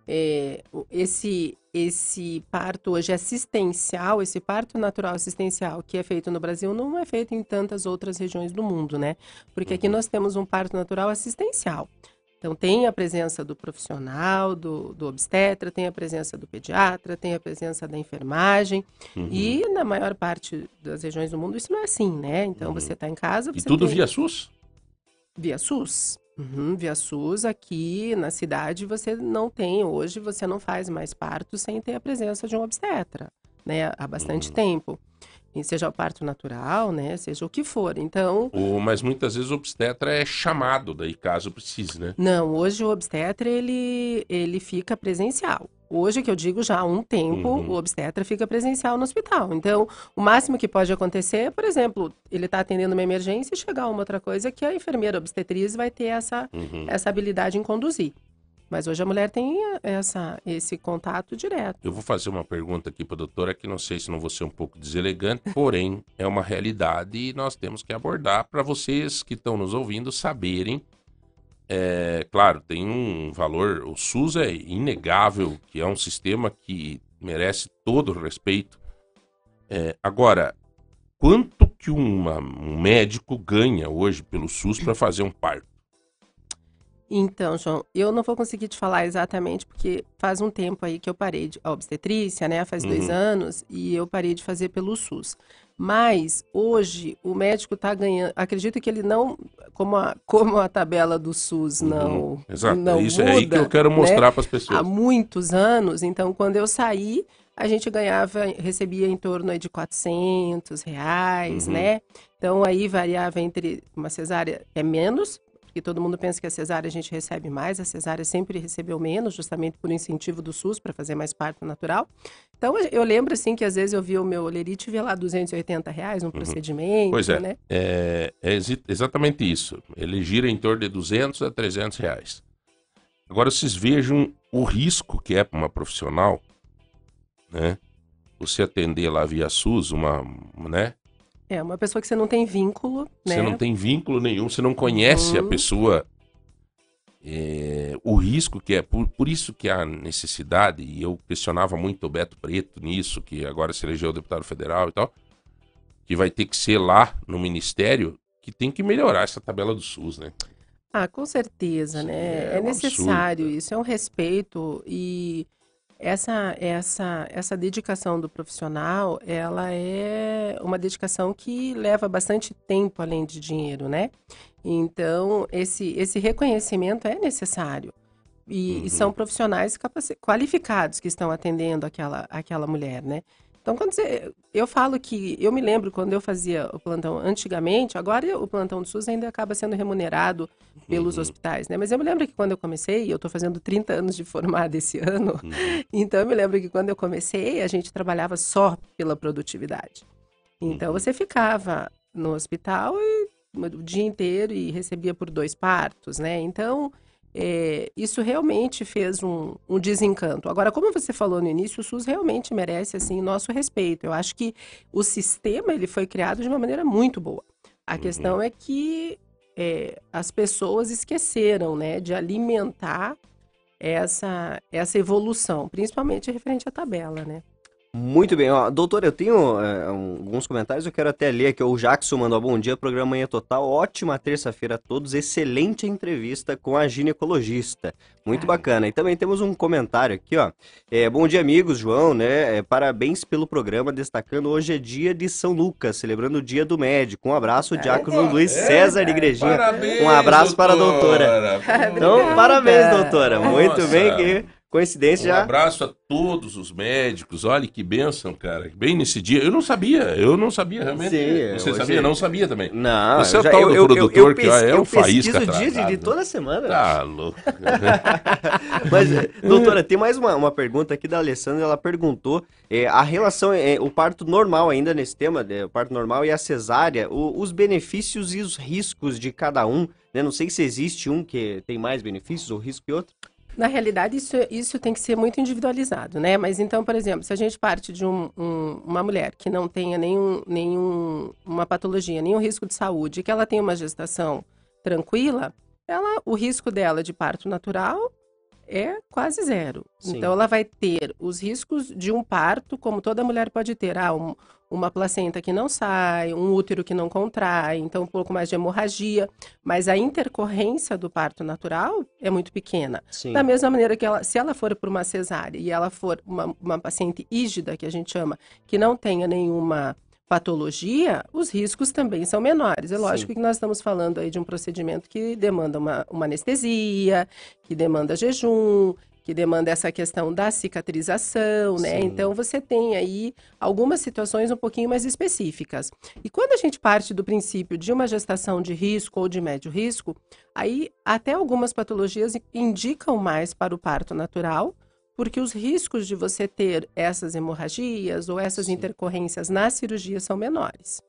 É, esse, esse parto hoje assistencial, esse parto natural assistencial que é feito no Brasil, não é feito em tantas outras regiões do mundo, né? Porque aqui uhum. nós temos um parto natural assistencial. Então, tem a presença do profissional, do, do obstetra, tem a presença do pediatra, tem a presença da enfermagem. Uhum. E na maior parte das regiões do mundo isso não é assim, né? Então, uhum. você está em casa. e tudo tem... via SUS? Via SUS. Uhum, via SUS, aqui na cidade você não tem, hoje você não faz mais parto sem ter a presença de um obstetra, né? Há bastante uhum. tempo seja o parto natural, né, seja o que for. Então, o, mas muitas vezes o obstetra é chamado daí caso precise, né? Não, hoje o obstetra ele ele fica presencial. Hoje, que eu digo já há um tempo, uhum. o obstetra fica presencial no hospital. Então, o máximo que pode acontecer, por exemplo, ele está atendendo uma emergência e chegar uma outra coisa que a enfermeira obstetriz vai ter essa, uhum. essa habilidade em conduzir. Mas hoje a mulher tem essa, esse contato direto. Eu vou fazer uma pergunta aqui para a doutora, que não sei se não vou ser um pouco deselegante, porém é uma realidade e nós temos que abordar para vocês que estão nos ouvindo saberem. É, claro, tem um valor, o SUS é inegável, que é um sistema que merece todo o respeito. É, agora, quanto que uma, um médico ganha hoje pelo SUS para fazer um parto? Então, João, eu não vou conseguir te falar exatamente, porque faz um tempo aí que eu parei de a obstetrícia, né? Faz uhum. dois anos, e eu parei de fazer pelo SUS. Mas hoje o médico está ganhando. Acredito que ele não, como a, como a tabela do SUS uhum. não. Exato. Não é isso muda, é aí que eu quero mostrar né? para as pessoas. Há muitos anos, então quando eu saí, a gente ganhava, recebia em torno de 400 reais, uhum. né? Então aí variava entre uma cesárea é menos, porque todo mundo pensa que a cesárea a gente recebe mais, a cesárea sempre recebeu menos, justamente por incentivo do SUS para fazer mais parto natural. Então eu lembro assim que às vezes eu via o meu olerite e via lá 280 reais um uhum. procedimento, pois é, né? É, é exatamente isso. Ele gira em torno de 200 a 300 reais. Agora vocês vejam o risco que é para uma profissional, né? Você atender lá via SUS, uma, né? É, uma pessoa que você não tem vínculo, né? Você não tem vínculo nenhum, você não conhece uhum. a pessoa. É, o risco que é, por, por isso que há necessidade, e eu questionava muito o Beto Preto nisso, que agora se elegeu deputado federal e tal, que vai ter que ser lá no Ministério que tem que melhorar essa tabela do SUS, né? Ah, com certeza, né? É, é um necessário absurdo. isso, é um respeito e essa essa essa dedicação do profissional, ela é uma dedicação que leva bastante tempo além de dinheiro, né? Então, esse esse reconhecimento é necessário. E, uhum. e são profissionais qualificados que estão atendendo aquela aquela mulher, né? Então, quando você, eu falo que eu me lembro quando eu fazia o plantão antigamente, agora o plantão do SUS ainda acaba sendo remunerado pelos uhum. hospitais, né? Mas eu me lembro que quando eu comecei, eu estou fazendo 30 anos de formada esse ano, uhum. então eu me lembro que quando eu comecei, a gente trabalhava só pela produtividade. Então uhum. você ficava no hospital e, o dia inteiro e recebia por dois partos, né? Então é, isso realmente fez um, um, desencanto. Agora, como você falou no início, o SUS realmente merece assim nosso respeito. Eu acho que o sistema ele foi criado de uma maneira muito boa. A uhum. questão é que é, as pessoas esqueceram, né, de alimentar essa essa evolução, principalmente referente à tabela, né? Muito bem, ó, doutor, eu tenho é, alguns comentários, eu quero até ler aqui. O Jackson mandou bom dia, programa Manhã Total, ótima terça-feira a todos, excelente entrevista com a ginecologista, muito bacana. E também temos um comentário aqui, ó. É, bom dia, amigos, João, né? É, parabéns pelo programa, destacando hoje é dia de São Lucas, celebrando o dia do médico. Um abraço, é, Diácono Luiz César de Igrejinha. Parabéns, um abraço doutora. para a doutora. Então, parabéns, doutora. Nossa. Muito bem que Coincidência um já. Um abraço a todos os médicos. Olha que bênção, cara. Bem nesse dia. Eu não sabia, eu não sabia realmente. Sim, Você hoje... sabia? Não sabia também. Não, Você é o tal eu, do eu, produtor eu, eu, que é um faísca. Eu dia de, de toda semana. Tá louco. Mas, doutora, tem mais uma, uma pergunta aqui da Alessandra. Ela perguntou é, a relação, é, o parto normal ainda nesse tema, é, o parto normal e a cesárea, o, os benefícios e os riscos de cada um. Né? Não sei se existe um que tem mais benefícios ou risco que outro. Na realidade, isso, isso tem que ser muito individualizado, né? Mas então, por exemplo, se a gente parte de um, um, uma mulher que não tenha nenhum, nenhum, uma patologia, nenhum risco de saúde, que ela tenha uma gestação tranquila, ela, o risco dela de parto natural é quase zero. Sim. Então, ela vai ter os riscos de um parto, como toda mulher pode ter. Ah, um, uma placenta que não sai, um útero que não contrai, então um pouco mais de hemorragia, mas a intercorrência do parto natural é muito pequena. Sim. Da mesma maneira que ela, se ela for por uma cesárea e ela for uma, uma paciente ígida, que a gente chama, que não tenha nenhuma patologia, os riscos também são menores. É lógico Sim. que nós estamos falando aí de um procedimento que demanda uma, uma anestesia, que demanda jejum, que demanda essa questão da cicatrização, né? Sim. Então você tem aí algumas situações um pouquinho mais específicas. E quando a gente parte do princípio de uma gestação de risco ou de médio risco, aí até algumas patologias indicam mais para o parto natural, porque os riscos de você ter essas hemorragias ou essas Sim. intercorrências na cirurgia são menores.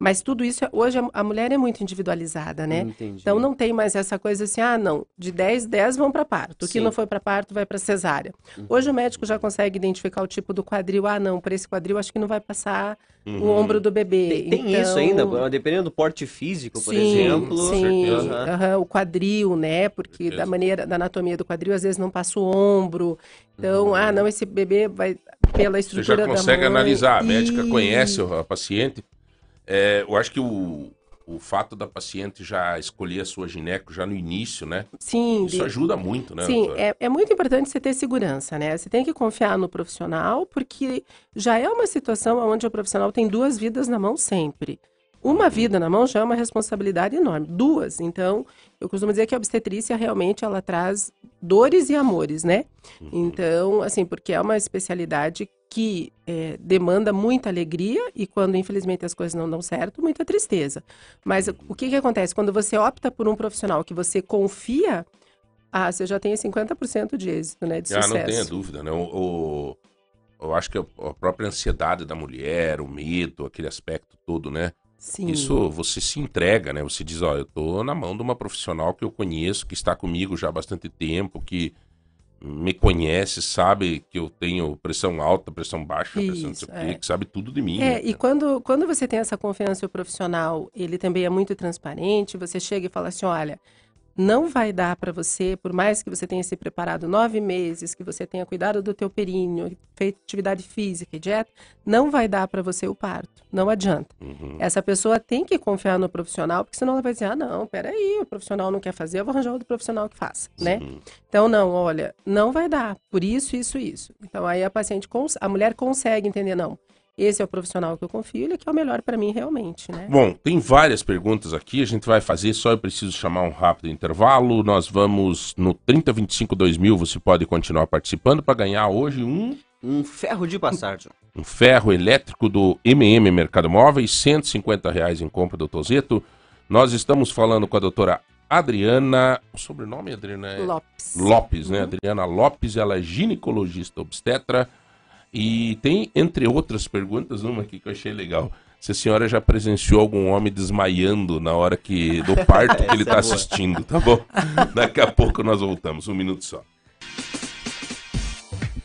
Mas tudo isso, hoje a, mulher é muito individualizada, né? Entendi. Então não tem mais essa coisa assim, ah, não, de 10, 10 vão para parto. O que não foi para parto vai para cesárea. Uhum. Hoje o médico já consegue identificar o tipo do quadril. Ah, não, para esse quadril acho que não vai passar uhum. o ombro do bebê. Tem, então... isso ainda, dependendo do porte físico, por sim, exemplo. Sim, uhum. o quadril, né? Porque da maneira, da anatomia do quadril, às vezes não passa o ombro. Então, uhum. ah, não, esse bebê vai pela estrutura da Você já consegue analisar, a médica e... conhece a paciente é, eu acho que o, o fato da paciente já escolher a sua gineco já no início, né? Sim. Isso de... ajuda muito, né? Sim, é, é muito importante você ter segurança, né? Você tem que confiar no profissional, porque já é uma situação onde o profissional tem duas vidas na mão sempre. Uma uhum. vida na mão já é uma responsabilidade enorme. Duas. Então, eu costumo dizer que a obstetrícia realmente ela traz dores e amores, né? Uhum. Então, assim, porque é uma especialidade que é, demanda muita alegria e quando infelizmente as coisas não dão certo, muita tristeza. Mas o que, que acontece? Quando você opta por um profissional que você confia, ah, você já tem 50% de êxito, né? De ah, sucesso. não tenha dúvida, né? O, o, eu acho que a própria ansiedade da mulher, o medo, aquele aspecto todo, né? Sim. Isso você se entrega, né? Você diz, ó, eu tô na mão de uma profissional que eu conheço, que está comigo já há bastante tempo, que me conhece, sabe que eu tenho pressão alta, pressão baixa, Isso, pressão é. que sabe tudo de mim. É, né? e quando, quando você tem essa confiança o profissional, ele também é muito transparente, você chega e fala assim, olha, não vai dar para você, por mais que você tenha se preparado nove meses, que você tenha cuidado do teu períneo, feito atividade física e dieta, não vai dar para você o parto. Não adianta. Uhum. Essa pessoa tem que confiar no profissional, porque senão ela vai dizer, ah, não, peraí, o profissional não quer fazer, eu vou arranjar outro profissional que faça, né? uhum. né? Então, não, olha, não vai dar, por isso, isso, isso. Então, aí a paciente, a mulher consegue entender, não, esse é o profissional que eu confio, ele é que é o melhor para mim realmente, né? Bom, tem várias perguntas aqui, a gente vai fazer, só eu preciso chamar um rápido intervalo. Nós vamos no 3025 2000, você pode continuar participando para ganhar hoje um um ferro de passagem. Um ferro elétrico do MM Mercado Móveis, 150 reais em compra do Tozeto. Nós estamos falando com a doutora Adriana. O sobrenome, Adriana? É... Lopes. Lopes, né? Uhum. Adriana Lopes, ela é ginecologista obstetra e tem, entre outras perguntas, uma aqui que eu achei legal. Se a senhora já presenciou algum homem desmaiando na hora que do parto que ele está é assistindo, tá bom? Daqui a pouco nós voltamos, um minuto só.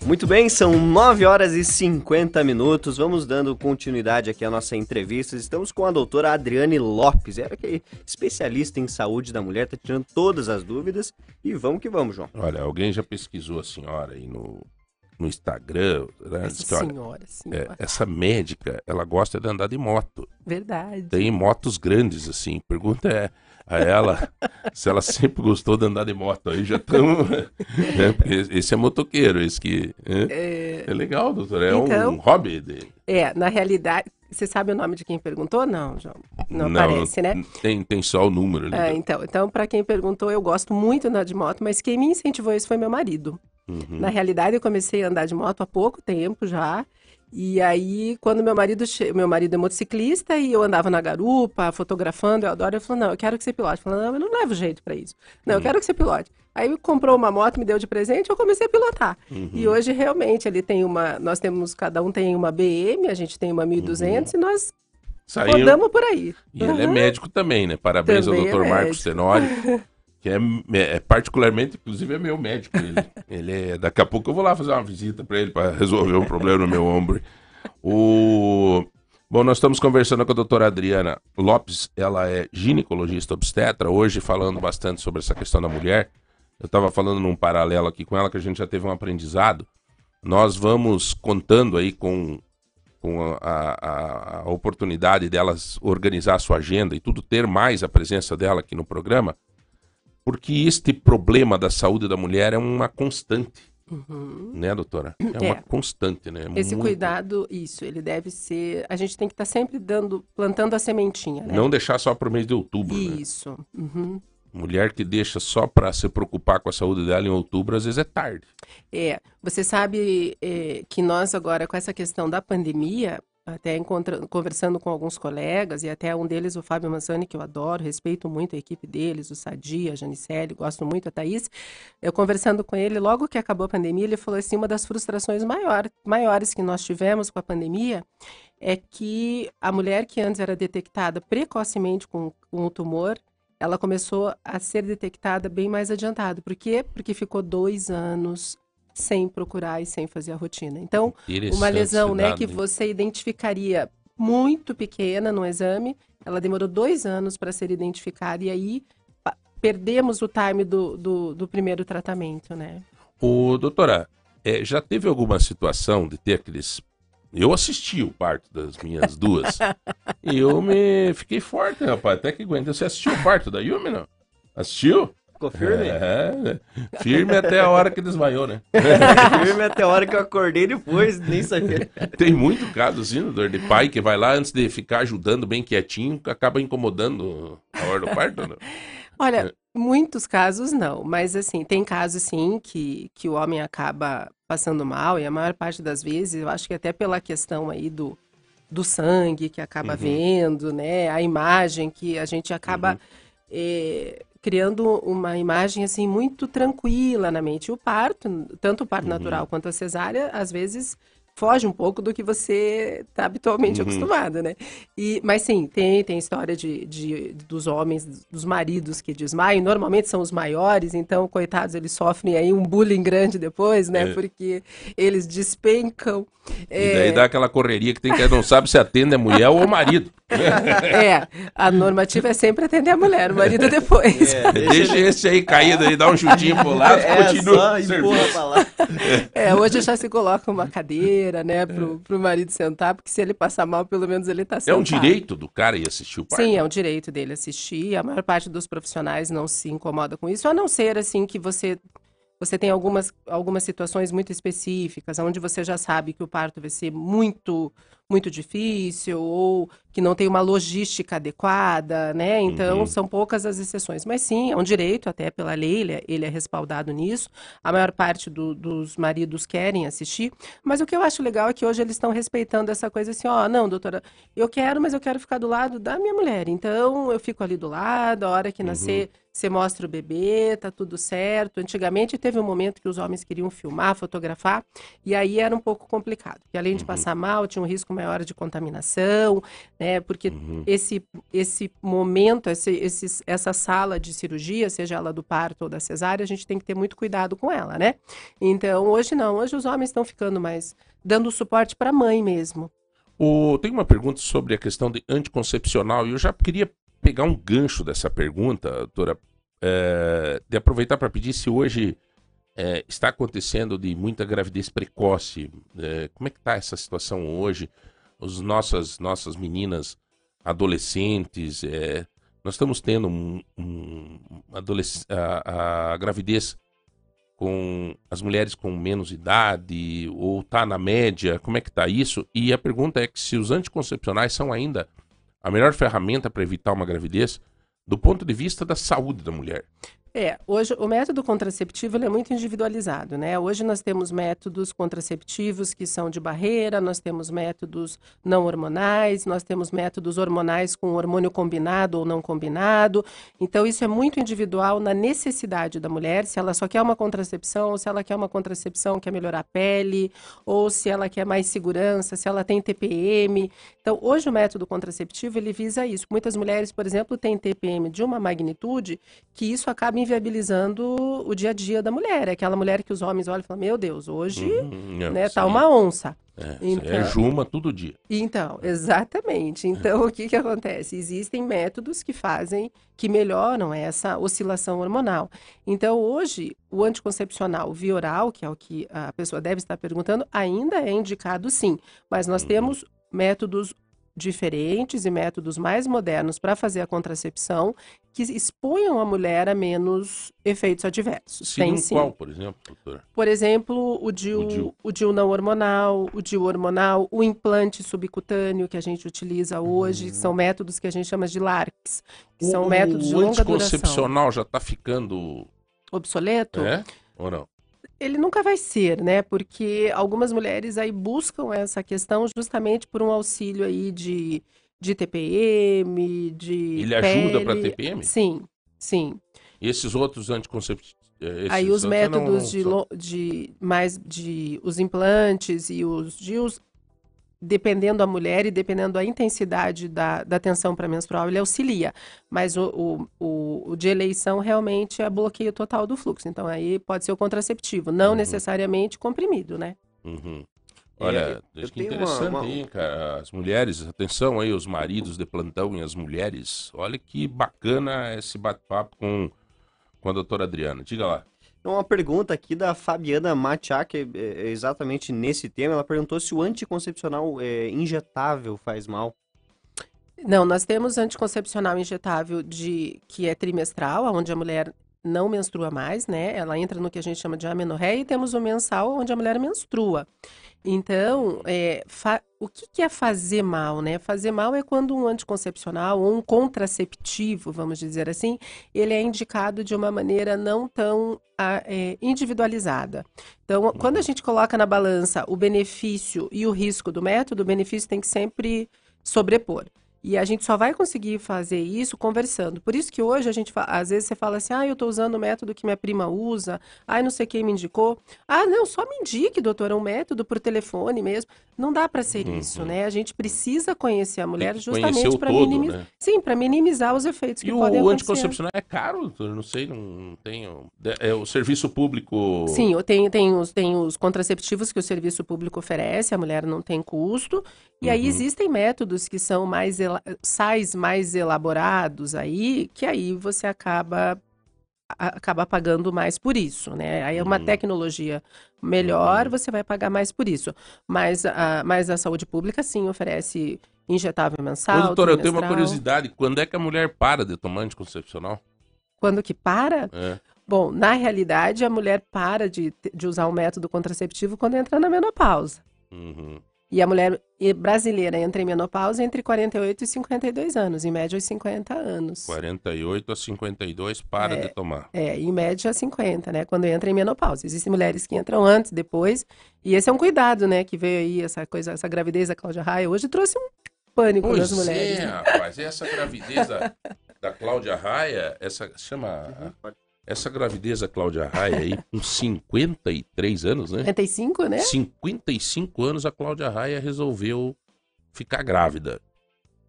Muito bem, são 9 horas e 50 minutos. Vamos dando continuidade aqui à nossa entrevista. Estamos com a doutora Adriane Lopes, ela que é especialista em saúde da mulher, está tirando todas as dúvidas. E vamos que vamos, João. Olha, alguém já pesquisou a senhora aí no no Instagram. Né? Essa que, senhora, É, essa médica, ela gosta de andar de moto. Verdade. Tem motos grandes, assim. Pergunta é a ela se ela sempre gostou de andar de moto. Aí já estamos. né? esse é motoqueiro, esse que. É, é... é legal, doutor. É então, um hobby dele. É, na realidade. Você sabe o nome de quem perguntou? Não, João. Não, não aparece, né? Tem, tem só o número ali. É, então, então para quem perguntou, eu gosto muito de andar de moto, mas quem me incentivou isso foi meu marido. Uhum. Na realidade, eu comecei a andar de moto há pouco tempo já. E aí, quando meu marido, che... meu marido é motociclista e eu andava na garupa, fotografando, eu adoro, eu falei, não, eu quero que você pilote. Eu falei, não, eu não levo jeito para isso. Não, uhum. eu quero que você pilote. Aí comprou uma moto, me deu de presente, eu comecei a pilotar. Uhum. E hoje, realmente, ele tem uma, nós temos, cada um tem uma BM, a gente tem uma 1200 uhum. e nós Saiu... rodamos por aí. E ele é médico também, né? Parabéns também ao doutor é Marcos Tenório. que é, é, particularmente, inclusive é meu médico. Ele, ele é, daqui a pouco eu vou lá fazer uma visita para ele para resolver um problema no meu ombro. O Bom, nós estamos conversando com a doutora Adriana Lopes, ela é ginecologista obstetra, hoje falando bastante sobre essa questão da mulher. Eu estava falando num paralelo aqui com ela que a gente já teve um aprendizado. Nós vamos contando aí com, com a, a, a oportunidade delas organizar a sua agenda e tudo, ter mais a presença dela aqui no programa porque este problema da saúde da mulher é uma constante. Uhum. Né, doutora? É, é, uma constante, né? Esse Muito... cuidado, isso, ele deve ser. A gente tem que estar tá sempre dando, plantando a sementinha, né? Não deixar só para o mês de outubro. Né? Isso. Né? Uhum. Mulher que deixa só para se preocupar com a saúde dela em outubro, às vezes é tarde. É. Você sabe é, que nós agora, com essa questão da pandemia, até conversando com alguns colegas, e até um deles, o Fábio Mansani, que eu adoro, respeito muito a equipe deles, o Sadia, a Janicelli, gosto muito, a Thaís. Eu conversando com ele, logo que acabou a pandemia, ele falou assim: uma das frustrações maior, maiores que nós tivemos com a pandemia é que a mulher que antes era detectada precocemente com, com o tumor, ela começou a ser detectada bem mais adiantado. Por quê? Porque ficou dois anos sem procurar e sem fazer a rotina. Então, uma lesão né, que você identificaria muito pequena no exame, ela demorou dois anos para ser identificada e aí perdemos o time do, do, do primeiro tratamento, né? O doutora, é, já teve alguma situação de ter aqueles eu assisti o parto das minhas duas. e eu me fiquei forte, rapaz. Até que aguenta. Você assistiu o parto da Yumi, não? Assistiu? Ficou firme? É, firme até a hora que desmaiou, né? firme até a hora que eu acordei depois, nem sabia. Tem muito caso, assim, dor de pai que vai lá antes de ficar ajudando bem quietinho, acaba incomodando a hora do parto, né? Olha, é. muitos casos não, mas assim, tem casos sim que, que o homem acaba passando mal, e a maior parte das vezes, eu acho que até pela questão aí do, do sangue que acaba uhum. vendo, né? A imagem que a gente acaba. Uhum. Eh, criando uma imagem assim muito tranquila na mente. O parto, tanto o parto uhum. natural quanto a cesárea, às vezes foge um pouco do que você está habitualmente uhum. acostumado, né? E, mas sim, tem, tem história de, de, dos homens, dos maridos que desmaiam, normalmente são os maiores, então, coitados, eles sofrem aí um bullying grande depois, né? É. Porque eles despencam. E daí é... dá aquela correria que tem que não sabe se atende a mulher ou o marido. é, a normativa é sempre atender a mulher, o marido depois. É, deixa esse aí caído aí, dá um chutinho pro lado, é, continua. Só empurra pra lá. É, hoje já se coloca uma cadeira, né, pro, pro marido sentar, porque se ele passar mal, pelo menos ele tá sentado. É um direito do cara ir assistir o parto? Sim, é um direito dele assistir. A maior parte dos profissionais não se incomoda com isso, a não ser assim que você você tem algumas, algumas situações muito específicas, onde você já sabe que o parto vai ser muito muito difícil ou que não tem uma logística adequada, né? Então, uhum. são poucas as exceções. Mas sim, é um direito, até pela lei, ele é, ele é respaldado nisso. A maior parte do, dos maridos querem assistir. Mas o que eu acho legal é que hoje eles estão respeitando essa coisa assim, ó, oh, não, doutora, eu quero, mas eu quero ficar do lado da minha mulher. Então, eu fico ali do lado, a hora que uhum. nascer você mostra o bebê, tá tudo certo. Antigamente teve um momento que os homens queriam filmar, fotografar, e aí era um pouco complicado. Porque além de uhum. passar mal, tinha um risco maior de contaminação, né? Porque uhum. esse, esse momento, esse, esse, essa sala de cirurgia, seja ela do parto ou da cesárea, a gente tem que ter muito cuidado com ela, né? Então, hoje não. Hoje os homens estão ficando mais dando suporte para a mãe mesmo. O, tem uma pergunta sobre a questão de anticoncepcional e eu já queria pegar um gancho dessa pergunta, doutora, é, de aproveitar para pedir se hoje é, está acontecendo de muita gravidez precoce. É, como é que está essa situação hoje? As nossas, nossas meninas adolescentes, é, nós estamos tendo um, um a, a, gravidez com as mulheres com menos idade ou está na média? Como é que está isso? E a pergunta é que se os anticoncepcionais são ainda a melhor ferramenta para evitar uma gravidez do ponto de vista da saúde da mulher. É, hoje o método contraceptivo é muito individualizado, né? Hoje nós temos métodos contraceptivos que são de barreira, nós temos métodos não hormonais, nós temos métodos hormonais com hormônio combinado ou não combinado. Então isso é muito individual na necessidade da mulher, se ela só quer uma contracepção, ou se ela quer uma contracepção que quer melhorar a pele, ou se ela quer mais segurança, se ela tem TPM. Então hoje o método contraceptivo ele visa isso. Muitas mulheres, por exemplo, têm TPM de uma magnitude que isso acaba inviabilizando o dia a dia da mulher. É aquela mulher que os homens olham e falam, meu Deus, hoje uhum, né, tá uma onça. É, então, é juma todo dia. Então, exatamente. Então, o que, que acontece? Existem métodos que fazem, que melhoram essa oscilação hormonal. Então, hoje, o anticoncepcional via oral, que é o que a pessoa deve estar perguntando, ainda é indicado sim. Mas nós uhum. temos métodos diferentes e métodos mais modernos para fazer a contracepção que exponham a mulher a menos efeitos adversos. Sim, Tem, sim. qual, por exemplo, doutora? Por exemplo, o DIU, o DIU, o DIU não hormonal, o DIU hormonal, o implante subcutâneo que a gente utiliza hoje, hum. são métodos que a gente chama de LARCs, que o, são métodos de longa duração. O anticoncepcional já está ficando... Obsoleto? É ou não? ele nunca vai ser, né? Porque algumas mulheres aí buscam essa questão justamente por um auxílio aí de, de TPM, de. Ele pele. ajuda para TPM? Sim, sim. E esses outros anticonceptivos? Eh, aí os métodos de, de mais de os implantes e os DIUs dependendo da mulher e dependendo da intensidade da, da tensão pré-menstrual, ele auxilia. Mas o, o, o, o, de eleição realmente é bloqueio total do fluxo. Então aí pode ser o contraceptivo, não uhum. necessariamente comprimido, né? Uhum. Olha, é, que interessante, uma, uma... hein, cara. As mulheres, atenção aí, os maridos de plantão e as mulheres. Olha que bacana esse bate-papo com, com a doutora Adriana. Diga lá. Uma pergunta aqui da Fabiana Machak, é, é exatamente nesse tema. Ela perguntou se o anticoncepcional é, injetável faz mal. Não, nós temos anticoncepcional injetável de que é trimestral, onde a mulher não menstrua mais, né? Ela entra no que a gente chama de amenorreia e temos o mensal, onde a mulher menstrua. Então, é, o que, que, é fazer mal, né? Fazer mal é quando um anticoncepcional ou um contraceptivo, vamos dizer assim, ele é indicado de uma maneira não tão é, individualizada. Então, quando a gente coloca na balança o benefício e o risco do método, o benefício tem que sempre sobrepor. E a gente só vai conseguir fazer isso conversando. Por isso que hoje a gente, às vezes você fala assim, ah, eu estou usando o método que minha prima usa, ah, não sei quem me indicou. Ah, não, só me indique, doutora, um método por telefone mesmo. Não dá para ser uhum. isso, né? A gente precisa conhecer a mulher justamente para minimizar, né? sim, para minimizar os efeitos e que podem acontecer. E o anticoncepcional é caro, doutora? Não sei, não tenho. É o serviço público. Sim, tem, tem, os, tem os contraceptivos que o serviço público oferece, a mulher não tem custo. E uhum. aí existem métodos que são mais sais mais elaborados aí, que aí você acaba acaba pagando mais por isso, né? Aí é uma uhum. tecnologia melhor, uhum. você vai pagar mais por isso. Mas a, mas a saúde pública, sim, oferece injetável mensal. Ô, doutora, eu tenho uma curiosidade. Quando é que a mulher para de tomar anticoncepcional? Quando que para? É. Bom, na realidade, a mulher para de, de usar o método contraceptivo quando entra na menopausa. Uhum. E a mulher brasileira entra em menopausa entre 48 e 52 anos, em média aos 50 anos. 48 a 52 para é, de tomar. É, em média 50, né? Quando entra em menopausa. Existem mulheres que entram antes, depois. E esse é um cuidado, né? Que veio aí, essa coisa, essa gravidez da Cláudia Raia, hoje trouxe um pânico pois nas mulheres. É, né? rapaz, essa gravidez da, da Cláudia Raia, essa chama. Uhum. Essa gravidez da Cláudia Raia aí, com 53 anos, né? 55, né? 55 anos a Cláudia Raia resolveu ficar grávida.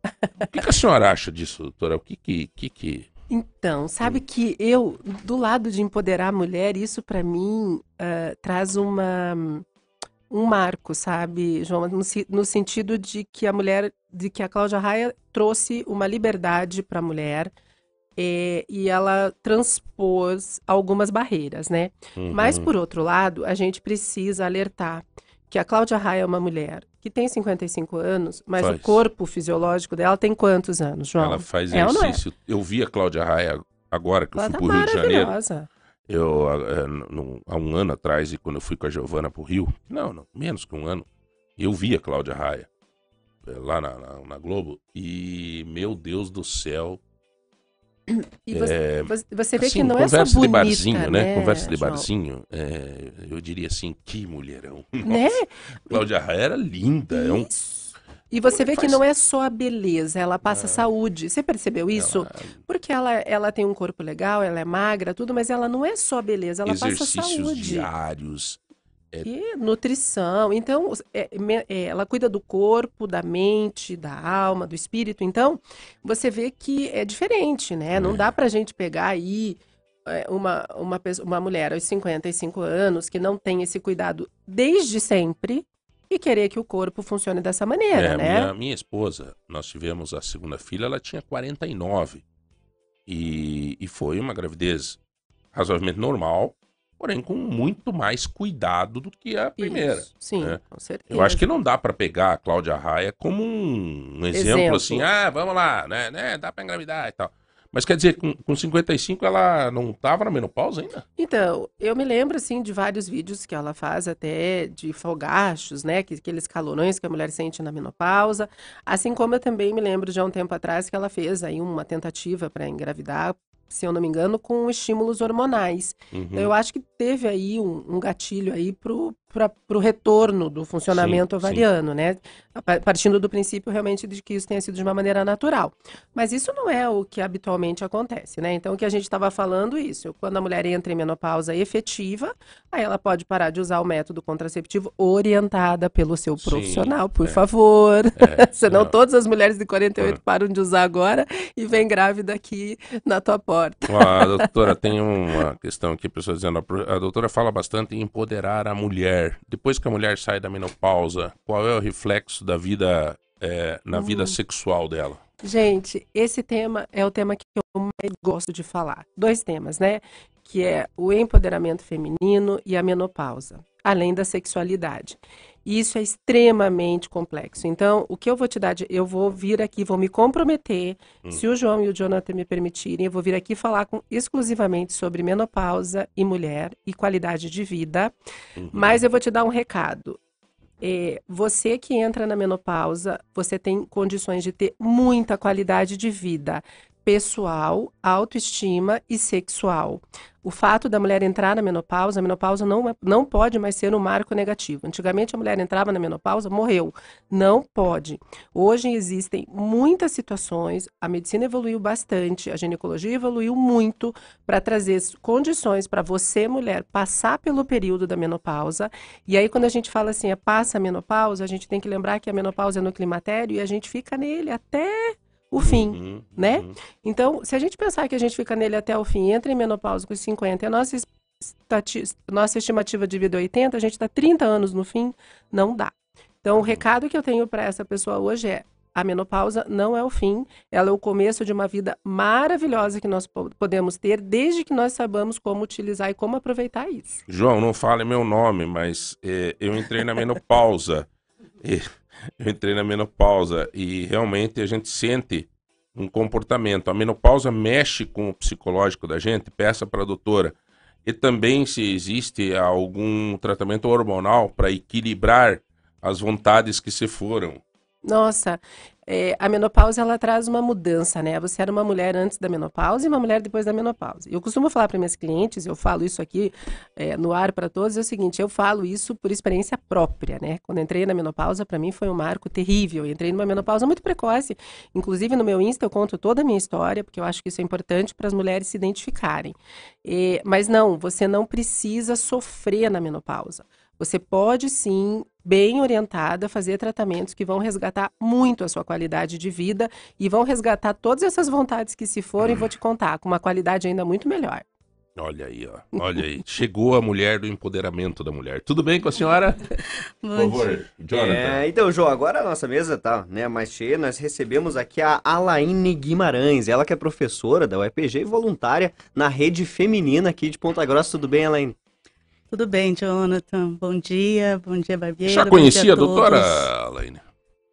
O que, que a senhora acha disso, doutora? O que que... que, que... Então, sabe que eu, do lado de empoderar a mulher, isso para mim uh, traz uma, um marco, sabe, João? No, no, sentido de que a mulher, de que a Cláudia Raia trouxe uma liberdade para a mulher, é, e ela transpôs algumas barreiras, né? Uhum. Mas, por outro lado, a gente precisa alertar que a Cláudia Raia é uma mulher que tem 55 anos, mas faz. o corpo fisiológico dela tem quantos anos, João? Ela faz é, é? exercício. É? Eu vi a Cláudia Raia agora que eu ela fui tá pro Rio de Janeiro. Eu, é, há um ano atrás, e quando eu fui com a Giovana pro Rio, não, não, menos que um ano, eu vi a Cláudia Raia é, lá na, na, na Globo, e meu Deus do céu, e você, é, você vê assim, que não é só bonita, de barzinho, né? né? Conversa de barzinho, é, eu diria assim, que mulherão. Né? Cláudia Raia era linda. É um... E você vê que não é só a beleza, ela passa ah, saúde. Você percebeu isso? Ela... Porque ela, ela tem um corpo legal, ela é magra, tudo, mas ela não é só beleza, ela passa saúde. diários, é... E nutrição. Então, é, é, ela cuida do corpo, da mente, da alma, do espírito. Então, você vê que é diferente, né? Não é. dá pra gente pegar aí é, uma, uma, uma mulher aos 55 anos que não tem esse cuidado desde sempre e querer que o corpo funcione dessa maneira, é, né? Minha, minha esposa, nós tivemos a segunda filha, ela tinha 49. E, e foi uma gravidez razoavelmente normal porém com muito mais cuidado do que a primeira. Isso, sim, né? com certeza. Eu acho que não dá para pegar a Cláudia Raia como um, exemplo, exemplo, assim, ah, vamos lá, né, né dá para engravidar e tal. Mas quer dizer, com, com 55 ela não estava na menopausa ainda? Então, eu me lembro, assim, de vários vídeos que ela faz até de folgachos, né? Que, aqueles calorões que a mulher sente na menopausa. Assim como eu também me lembro de há um tempo atrás que ela fez aí uma tentativa para engravidar se eu não me engano, com estímulos hormonais. Uhum. Então, eu acho que teve aí um, um gatilho aí pro, para o retorno do funcionamento sim, ovariano, sim. né? Partindo do princípio realmente de que isso tenha sido de uma maneira natural. Mas isso não é o que habitualmente acontece, né? Então, o que a gente estava falando, isso, quando a mulher entra em menopausa efetiva, aí ela pode parar de usar o método contraceptivo orientada pelo seu profissional, sim, por é. favor. É, Senão não. todas as mulheres de 48 é. param de usar agora e vem grávida aqui na tua porta. a doutora, tem uma questão aqui, pessoas dizendo, a doutora fala bastante em empoderar a mulher mulher, depois que a mulher sai da menopausa, qual é o reflexo da vida é, na hum. vida sexual dela? Gente, esse tema é o tema que eu mais gosto de falar. Dois temas, né? Que é o empoderamento feminino e a menopausa, além da sexualidade. E isso é extremamente complexo. Então, o que eu vou te dar, de, eu vou vir aqui, vou me comprometer, hum. se o João e o Jonathan me permitirem, eu vou vir aqui falar com, exclusivamente sobre menopausa e mulher e qualidade de vida. Uhum. Mas eu vou te dar um recado. É, você que entra na menopausa, você tem condições de ter muita qualidade de vida pessoal, autoestima e sexual. O fato da mulher entrar na menopausa, a menopausa não, é, não pode mais ser um marco negativo. Antigamente a mulher entrava na menopausa, morreu. Não pode. Hoje existem muitas situações, a medicina evoluiu bastante, a ginecologia evoluiu muito para trazer condições para você, mulher, passar pelo período da menopausa. E aí, quando a gente fala assim, é passa a menopausa, a gente tem que lembrar que a menopausa é no climatério e a gente fica nele até o fim, uhum, né? Uhum. Então, se a gente pensar que a gente fica nele até o fim, entra em menopausa com 50 e a nossa, nossa estimativa de vida é 80, a gente está 30 anos no fim, não dá. Então, o uhum. recado que eu tenho para essa pessoa hoje é: a menopausa não é o fim, ela é o começo de uma vida maravilhosa que nós podemos ter, desde que nós saibamos como utilizar e como aproveitar isso. João, não fale meu nome, mas é, eu entrei na menopausa. e eu entrei na menopausa e realmente a gente sente um comportamento. A menopausa mexe com o psicológico da gente, peça para a doutora. E também se existe algum tratamento hormonal para equilibrar as vontades que se foram. Nossa, é, a menopausa ela traz uma mudança, né? Você era uma mulher antes da menopausa e uma mulher depois da menopausa. Eu costumo falar para minhas clientes, eu falo isso aqui é, no ar para todos, é o seguinte: eu falo isso por experiência própria, né? Quando entrei na menopausa, para mim foi um marco terrível. Eu entrei numa menopausa muito precoce. Inclusive no meu Insta eu conto toda a minha história, porque eu acho que isso é importante para as mulheres se identificarem. É, mas não, você não precisa sofrer na menopausa. Você pode sim, bem orientada, fazer tratamentos que vão resgatar muito a sua qualidade de vida e vão resgatar todas essas vontades que se forem, vou te contar, com uma qualidade ainda muito melhor. Olha aí, ó. Olha aí. Chegou a mulher do empoderamento da mulher. Tudo bem com a senhora? Por favor, Jonathan. É, então, João, agora a nossa mesa tá né, mais cheia. Nós recebemos aqui a Alaine Guimarães. Ela que é professora da UEPG e voluntária na rede feminina aqui de Ponta Grossa. Tudo bem, Alaine? Tudo bem, Jonathan. Bom dia, bom dia, Barbeiro. Já conhecia a, doutora Alaine?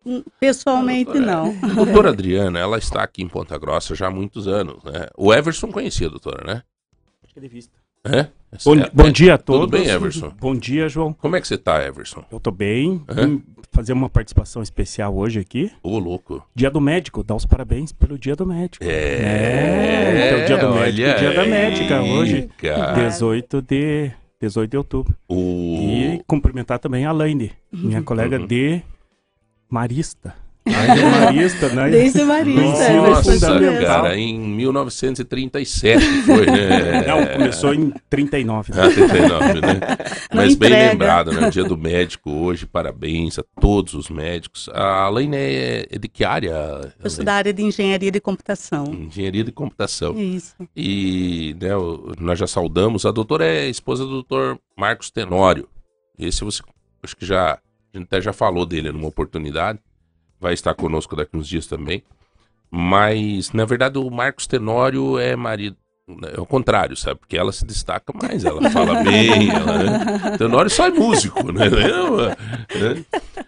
Hum, pessoalmente, a doutora, não. A doutora Adriana, ela está aqui em Ponta Grossa já há muitos anos, né? O Everson conhecia a doutora, né? Acho que é de vista. É? Bom, é, bom dia a todos. Tudo bem, Everson? Bom dia, João. Como é que você está, Everson? Eu estou bem. É? fazer uma participação especial hoje aqui. Ô, louco. Dia do Médico, dá os parabéns pelo Dia do Médico. É, é então Dia do Médico, Dia da Médica hoje, cara. 18 de 18 de outubro. O... E cumprimentar também a Laine, minha uhum. colega de Marista. Desde Marista, né? Desde Marista. Nossa, é cara, em 1937 foi, né? Não, começou em 39. Né? Ah, 39, né? Mas bem lembrado, né? Dia do médico hoje, parabéns a todos os médicos. A Alaine é, é de que área? Eu sou da área de engenharia de computação. Engenharia de computação. Isso. E né, nós já saudamos. A doutora é esposa do doutor Marcos Tenório. Esse você, acho que já, a gente até já falou dele numa oportunidade vai estar conosco daqui uns dias também. Mas, na verdade, o Marcos Tenório é marido. É o contrário, sabe? Porque ela se destaca mais, ela fala bem. Ela, né? Tenório só é músico, né? né?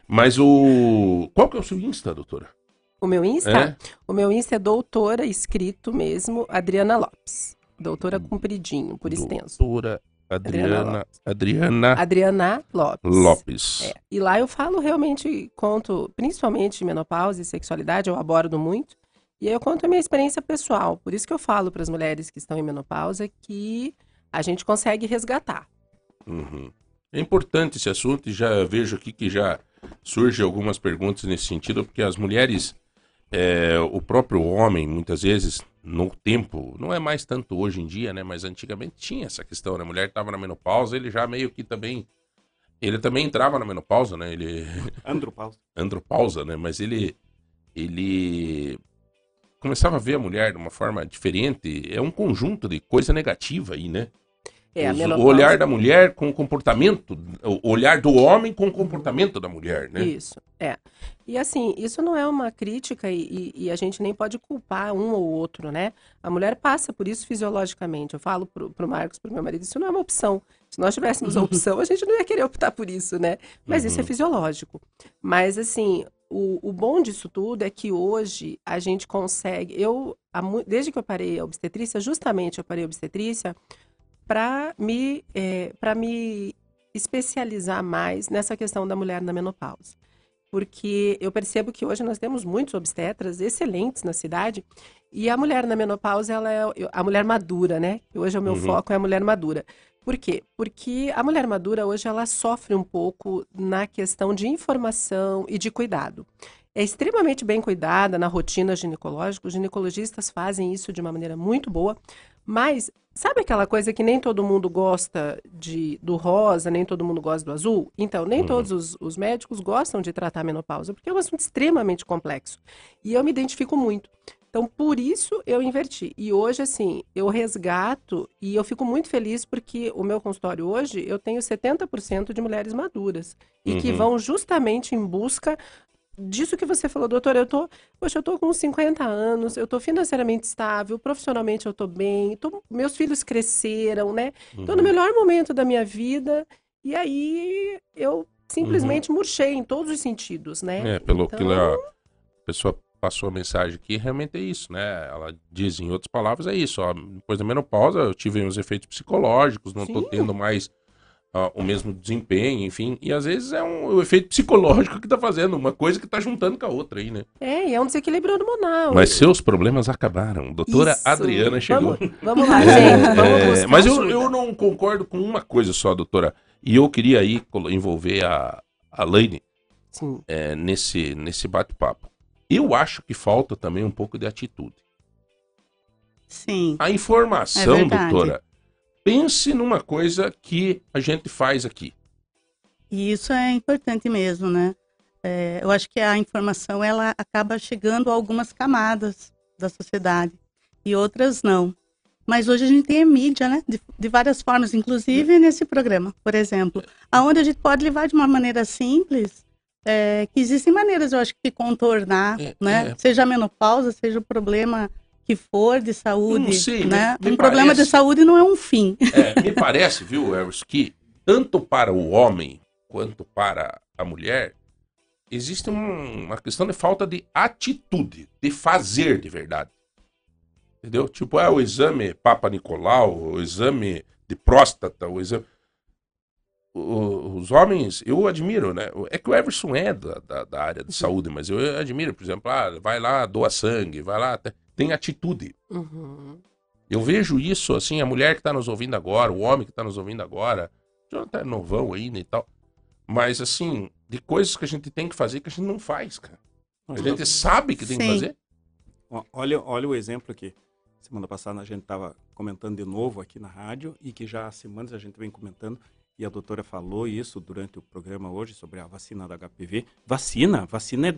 Mas o. Qual que é o seu Insta, doutora? O meu Insta? É? O meu Insta é doutora, escrito mesmo, Adriana Lopes. Doutora compridinho, por extenso. Doutora Adriana, Adriana, Adriana Lopes. Lopes. É. E lá eu falo realmente, conto principalmente menopausa e sexualidade, eu abordo muito. E aí eu conto a minha experiência pessoal. Por isso que eu falo para as mulheres que estão em menopausa que a gente consegue resgatar. Uhum. É importante esse assunto e já vejo aqui que já surgem algumas perguntas nesse sentido, porque as mulheres, é, o próprio homem, muitas vezes, no tempo, não é mais tanto hoje em dia, né? Mas antigamente tinha essa questão, né? A mulher estava na menopausa, ele já meio que também. Ele também entrava na menopausa, né? Ele. Andropausa. Andropausa, né? Mas ele. Ele. Começava a ver a mulher de uma forma diferente. É um conjunto de coisa negativa aí, né? É, o olhar da mulher com o comportamento, o olhar do homem com o comportamento da mulher, né? Isso, é. E assim, isso não é uma crítica e, e, a gente nem pode culpar um ou outro, né? A mulher passa por isso fisiologicamente. Eu falo pro, pro Marcos, pro meu marido, isso não é uma opção. Se nós tivéssemos a opção, a gente não ia querer optar por isso, né? Mas uhum. isso é uhum. fisiológico. Mas assim, o, o bom disso tudo é que hoje a gente consegue. Eu, desde que eu parei a obstetrícia, justamente eu parei a obstetrícia, para me, é, me especializar mais nessa questão da mulher na menopausa. Porque eu percebo que hoje nós temos muitos obstetras excelentes na cidade E a mulher na menopausa, ela é a mulher madura, né? Hoje o meu uhum. foco é a mulher madura. Por quê? Porque a mulher madura hoje ela sofre um pouco na questão de informação e de cuidado. É extremamente bem cuidada na rotina ginecológica, os ginecologistas fazem isso de uma maneira muito boa, mas sabe aquela coisa que nem todo mundo gosta de, do rosa, nem todo mundo gosta do azul? Então, nem uhum. todos os, os médicos gostam de tratar a menopausa, porque é um assunto extremamente complexo. E eu me identifico muito. Então, por isso eu inverti. E hoje, assim, eu resgato e eu fico muito feliz porque o meu consultório hoje, eu tenho 70% de mulheres maduras e uhum. que vão justamente em busca disso que você falou, doutor, eu tô, poxa, eu tô com 50 anos, eu tô financeiramente estável, profissionalmente eu tô bem, tô, meus filhos cresceram, né? Uhum. Tô no uhum. melhor momento da minha vida e aí eu simplesmente uhum. murchei em todos os sentidos, né? É, pelo então... que a pessoa passou a mensagem aqui, realmente é isso, né? Ela diz em outras palavras, é isso, ó, depois da menopausa eu tive uns efeitos psicológicos, não Sim. tô tendo mais uh, o mesmo desempenho, enfim. E às vezes é um, o efeito psicológico que tá fazendo, uma coisa que tá juntando com a outra aí, né? É, e é um desequilíbrio hormonal. Mas seus problemas acabaram. Doutora Isso. Adriana chegou. Vamos, vamos lá, gente. Vamos é, mas eu, eu não concordo com uma coisa só, doutora. E eu queria aí envolver a, a Laine é, nesse, nesse bate-papo. Eu acho que falta também um pouco de atitude. Sim. A informação, é doutora, pense numa coisa que a gente faz aqui. E isso é importante mesmo, né? É, eu acho que a informação ela acaba chegando a algumas camadas da sociedade e outras não. Mas hoje a gente tem a mídia, né? De, de várias formas, inclusive nesse programa, por exemplo, aonde a gente pode levar de uma maneira simples, é, que existem maneiras, eu acho, de contornar, é, né? É. Seja a menopausa, seja o problema que for de saúde, sei, né? Me, me um parece, problema de saúde não é um fim. É, me parece, viu, Elvis, que tanto para o homem quanto para a mulher existe um, uma questão de falta de atitude, de fazer de verdade. Entendeu? Tipo, é o exame Papa Nicolau, o exame de próstata, o exame. O, os homens, eu admiro, né? É que o Everson é da, da, da área de saúde, mas eu admiro, por exemplo, ah, vai lá, doa sangue, vai lá. Tem atitude. Uhum. Eu vejo isso, assim, a mulher que está nos ouvindo agora, o homem que está nos ouvindo agora, já tá novão ainda e tal. Mas, assim, de coisas que a gente tem que fazer que a gente não faz, cara. A gente sabe que tem Sim. que fazer. Olha, olha o exemplo aqui. Semana passada a gente estava comentando de novo aqui na rádio e que já há semanas a gente vem comentando e a doutora falou isso durante o programa hoje sobre a vacina da HPV. Vacina, vacina é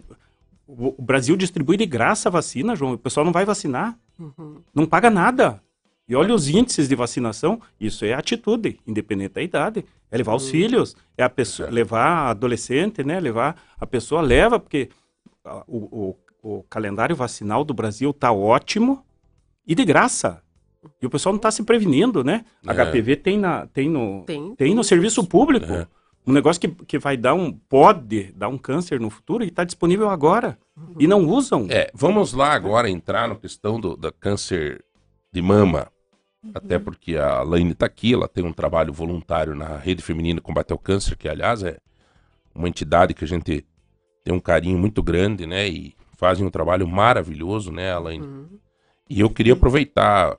o Brasil distribui de graça a vacina, João. O pessoal não vai vacinar. Uhum. Não paga nada. E olha os índices de vacinação. Isso é atitude, independente da idade. É levar uhum. os filhos, é a pessoa, levar a adolescente, né? Levar a pessoa leva, porque o, o, o calendário vacinal do Brasil tá ótimo e de graça. E o pessoal não está se prevenindo, né? É. HPV tem, na, tem, no, tem, tem no serviço público. É um negócio que, que vai dar um. pode dar um câncer no futuro e está disponível agora. Uhum. E não usam. É, vamos lá agora entrar na questão do, do câncer de mama. Uhum. Até porque a Laine está aqui, ela tem um trabalho voluntário na Rede Feminina Combate ao Câncer, que aliás é uma entidade que a gente tem um carinho muito grande, né? E fazem um trabalho maravilhoso, né, Alaine? Uhum. E eu queria aproveitar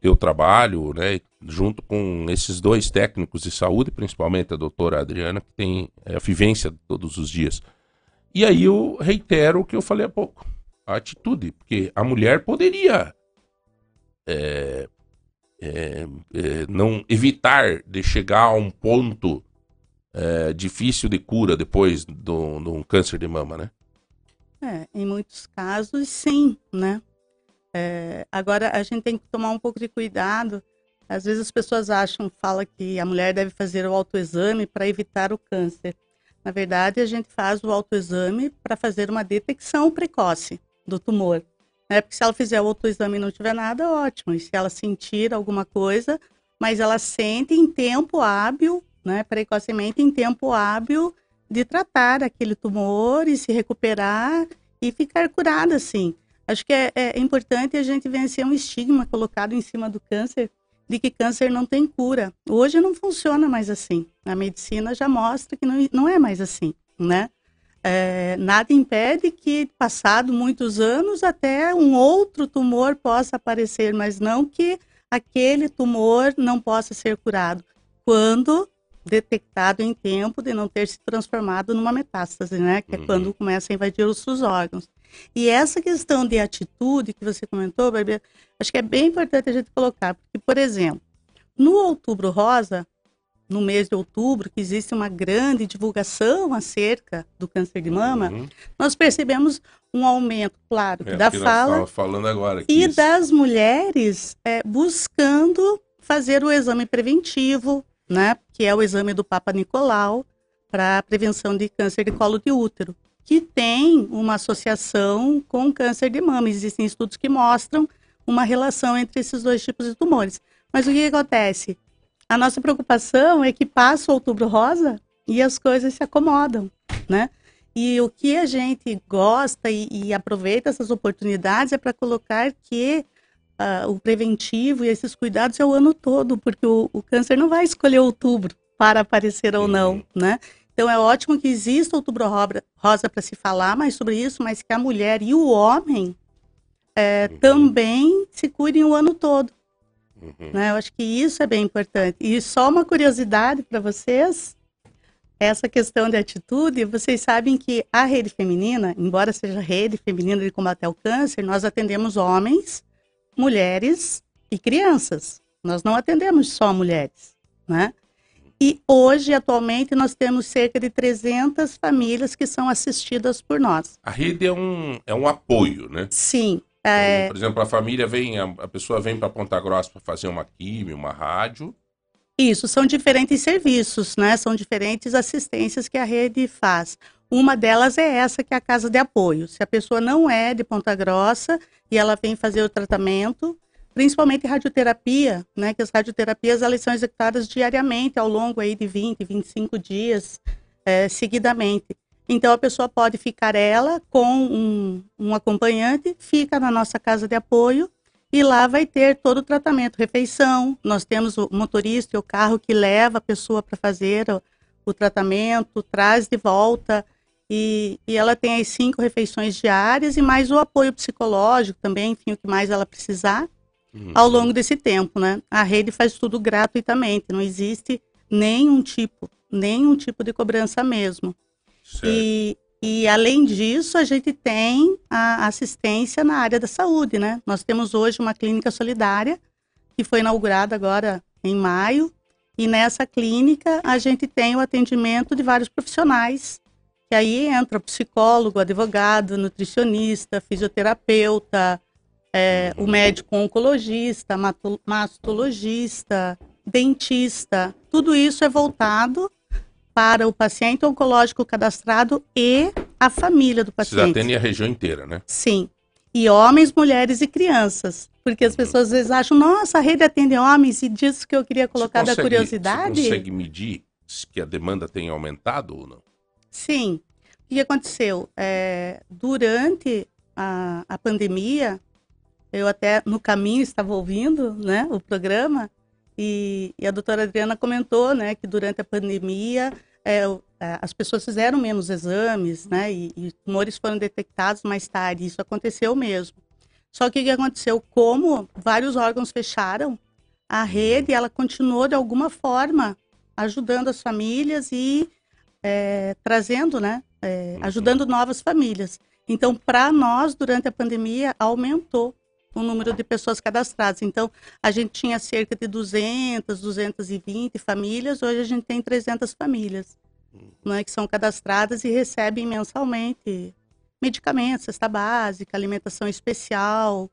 teu trabalho, né, junto com esses dois técnicos de saúde, principalmente a doutora Adriana, que tem é, a vivência todos os dias. E aí eu reitero o que eu falei há pouco, a atitude, porque a mulher poderia é, é, é não evitar de chegar a um ponto é, difícil de cura depois de um câncer de mama, né? É, em muitos casos, sim, né? É, agora, a gente tem que tomar um pouco de cuidado. Às vezes as pessoas acham, fala que a mulher deve fazer o autoexame para evitar o câncer. Na verdade, a gente faz o autoexame para fazer uma detecção precoce do tumor. Né? Porque se ela fizer o autoexame e não tiver nada, ótimo. E se ela sentir alguma coisa, mas ela sente em tempo hábil, né, precocemente em tempo hábil de tratar aquele tumor e se recuperar e ficar curada, assim. Acho que é, é importante a gente vencer um estigma colocado em cima do câncer de que câncer não tem cura. Hoje não funciona mais assim. A medicina já mostra que não, não é mais assim, né? é, nada impede que, passado muitos anos, até um outro tumor possa aparecer, mas não que aquele tumor não possa ser curado, quando detectado em tempo de não ter se transformado numa metástase, né? Que é uhum. quando começa a invadir os seus órgãos. E essa questão de atitude que você comentou, Barbie, acho que é bem importante a gente colocar, porque, por exemplo, no Outubro Rosa, no mês de outubro, que existe uma grande divulgação acerca do câncer de mama, uhum. nós percebemos um aumento, claro, é, da fala falando agora e isso. das mulheres é, buscando fazer o exame preventivo, né, que é o exame do Papa Nicolau para prevenção de câncer de colo de útero, que tem uma associação com câncer de mama. Existem estudos que mostram uma relação entre esses dois tipos de tumores. Mas o que acontece? A nossa preocupação é que passa o outubro rosa e as coisas se acomodam, né? E o que a gente gosta e, e aproveita essas oportunidades é para colocar que uh, o preventivo e esses cuidados é o ano todo, porque o, o câncer não vai escolher outubro para aparecer ou não, né? Então é ótimo que exista outubro rosa para se falar mais sobre isso, mas que a mulher e o homem é, uhum. também se cuidem o ano todo. Uhum. Né? Eu acho que isso é bem importante. E só uma curiosidade para vocês, essa questão de atitude, vocês sabem que a rede feminina, embora seja a rede feminina de combate ao câncer, nós atendemos homens, mulheres e crianças. Nós não atendemos só mulheres, né? E hoje, atualmente, nós temos cerca de 300 famílias que são assistidas por nós. A rede é um, é um apoio, né? Sim. É... Então, por exemplo, a família vem, a, pessoa vem para Ponta Grossa para fazer uma químio, uma rádio. Isso, são diferentes serviços, né? São diferentes assistências que a rede faz. Uma delas é essa, que é a casa de apoio. Se a pessoa não é de Ponta Grossa e ela vem fazer o tratamento, principalmente radioterapia, né? Que as radioterapias elas são executadas diariamente ao longo aí de 20, 25 dias é, seguidamente. Então a pessoa pode ficar ela com um, um acompanhante, fica na nossa casa de apoio e lá vai ter todo o tratamento, refeição. Nós temos o motorista e o carro que leva a pessoa para fazer o, o, tratamento, traz de volta. E, e, ela tem as cinco refeições diárias e mais o apoio psicológico também, enfim, o que mais ela precisar uhum. ao longo desse tempo, né? A rede faz tudo gratuitamente, não existe nenhum tipo, nenhum tipo de cobrança mesmo. E, e além disso, a gente tem a assistência na área da saúde, né? Nós temos hoje uma clínica solidária que foi inaugurada agora em maio. E nessa clínica a gente tem o atendimento de vários profissionais. Que aí entra psicólogo, advogado, nutricionista, fisioterapeuta, é, o médico oncologista, mastologista, dentista. Tudo isso é voltado para o paciente oncológico cadastrado e a família do paciente. Vocês atendem a região inteira, né? Sim. E homens, mulheres e crianças. Porque as pessoas às vezes acham, nossa, a rede atende homens, e disso que eu queria colocar consegue, da curiosidade. Você consegue medir que a demanda tem aumentado ou não? Sim. O que aconteceu? É, durante a, a pandemia, eu até no caminho estava ouvindo né, o programa, e, e, a doutora Adriana comentou né, que durante a pandemia é, as pessoas fizeram menos exames, né? E, e, tumores foram detectados mais tarde. Isso aconteceu mesmo. Só que o que aconteceu? Como vários órgãos fecharam, a rede ela continuou de alguma forma ajudando as famílias e é, trazendo, né? É, uhum. ajudando novas famílias. Então, para nós, durante a pandemia, aumentou o número de pessoas cadastradas. Então, a gente tinha cerca de 200, 220 famílias, hoje a gente tem 300 famílias né, que são cadastradas e recebem mensalmente medicamentos, cesta básica, alimentação especial,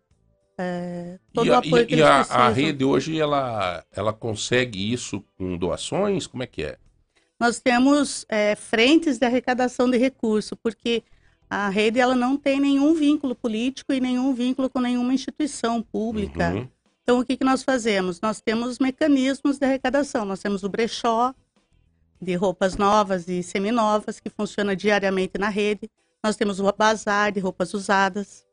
é, todo e o apoio e, que eles a, precisam. a rede hoje, ela, ela consegue isso com doações? Como é que é? Nós temos é, frentes de arrecadação de recursos, porque a rede ela não tem nenhum vínculo político e nenhum vínculo com nenhuma instituição pública. Uhum. Então, o que, que nós fazemos? Nós temos mecanismos de arrecadação. Nós temos o brechó de roupas novas e seminovas, que funciona diariamente na rede. Nós temos o bazar de roupas usadas.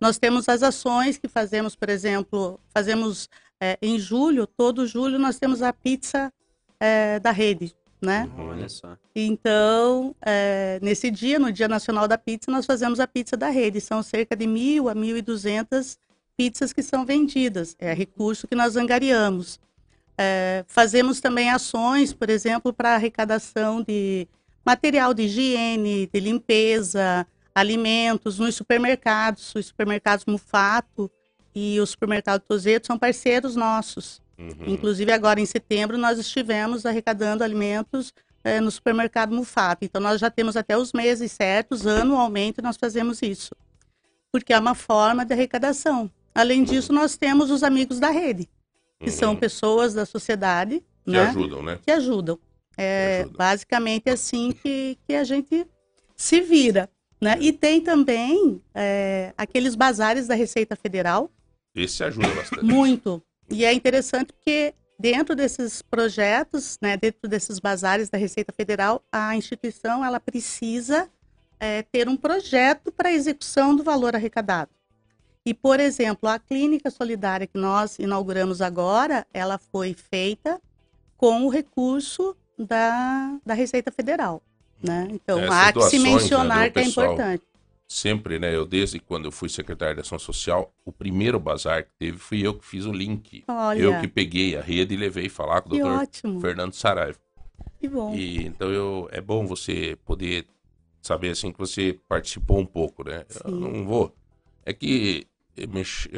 Nós temos as ações que fazemos, por exemplo, fazemos é, em julho, todo julho, nós temos a pizza é, da rede. Né? Olha só. Então, é, nesse dia, no Dia Nacional da Pizza, nós fazemos a pizza da rede. São cerca de mil a mil e duzentas pizzas que são vendidas. É recurso que nós angariamos. É, fazemos também ações, por exemplo, para arrecadação de material de higiene, de limpeza, alimentos nos supermercados. Os supermercados Mufato e o supermercado Tozeto são parceiros nossos. Uhum. Inclusive, agora em setembro, nós estivemos arrecadando alimentos é, no supermercado Mufato. Então, nós já temos até os meses certos, anualmente nós fazemos isso. Porque é uma forma de arrecadação. Além disso, nós temos os amigos da rede, que uhum. são pessoas da sociedade. Que né? ajudam, né? Que ajudam. É ajudam. basicamente assim que, que a gente se vira. Né? E tem também é, aqueles bazares da Receita Federal. Esse ajuda bastante. Muito. E é interessante porque dentro desses projetos, né, dentro desses bazares da Receita Federal, a instituição ela precisa é, ter um projeto para execução do valor arrecadado. E, por exemplo, a clínica solidária que nós inauguramos agora, ela foi feita com o recurso da, da Receita Federal. Né? Então, Essas há que se né, mencionar né, que é importante sempre, né? Eu desde quando eu fui secretário de ação social, o primeiro bazar que teve fui eu que fiz o link. Olha. Eu que peguei a rede e levei falar com o doutor. Fernando Saraiva. Que bom. E então eu é bom você poder saber assim que você participou um pouco, né? Sim. Eu não vou. É que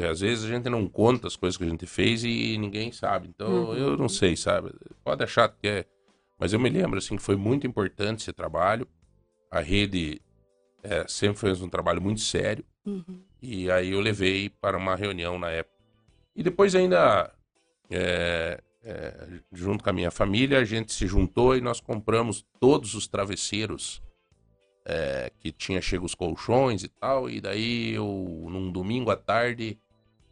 às vezes a gente não conta as coisas que a gente fez e ninguém sabe. Então uhum. eu não sei, sabe? Pode achar que é, mas eu me lembro assim que foi muito importante esse trabalho. A rede é, sempre fez um trabalho muito sério. Uhum. E aí eu levei para uma reunião na época. E depois ainda, é, é, junto com a minha família, a gente se juntou e nós compramos todos os travesseiros é, que tinha chego os colchões e tal. E daí eu, num domingo à tarde,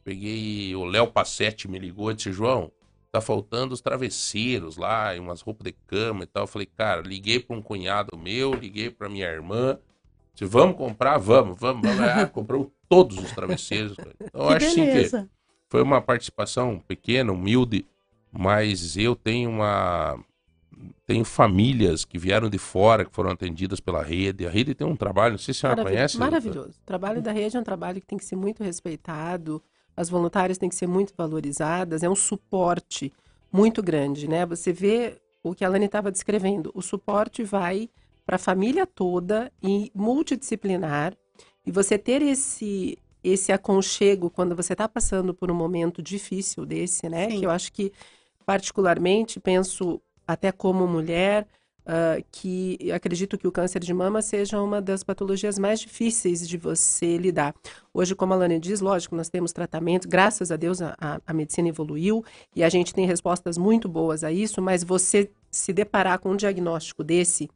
peguei o Léo Passetti me ligou e disse, João, tá faltando os travesseiros lá, e umas roupas de cama e tal. Eu falei, cara, liguei para um cunhado meu, liguei para minha irmã se vamos comprar, vamos, vamos, vamos. Ah, comprou todos os travesseiros. Então, eu acho sim que foi uma participação pequena, humilde, mas eu tenho uma. Tenho famílias que vieram de fora, que foram atendidas pela rede. A rede tem um trabalho, não sei se a senhora conhece. Maravilhoso. O trabalho da rede é um trabalho que tem que ser muito respeitado, as voluntárias têm que ser muito valorizadas, é um suporte muito grande, né? Você vê o que a Lani estava descrevendo, o suporte vai para a família toda e multidisciplinar. E você ter esse esse aconchego quando você está passando por um momento difícil desse, né? Sim. Que eu acho que particularmente penso até como mulher uh, que acredito que o câncer de mama seja uma das patologias mais difíceis de você lidar. Hoje, como a Lani diz, lógico, nós temos tratamento, graças a Deus a, a medicina evoluiu e a gente tem respostas muito boas a isso, mas você se deparar com um diagnóstico desse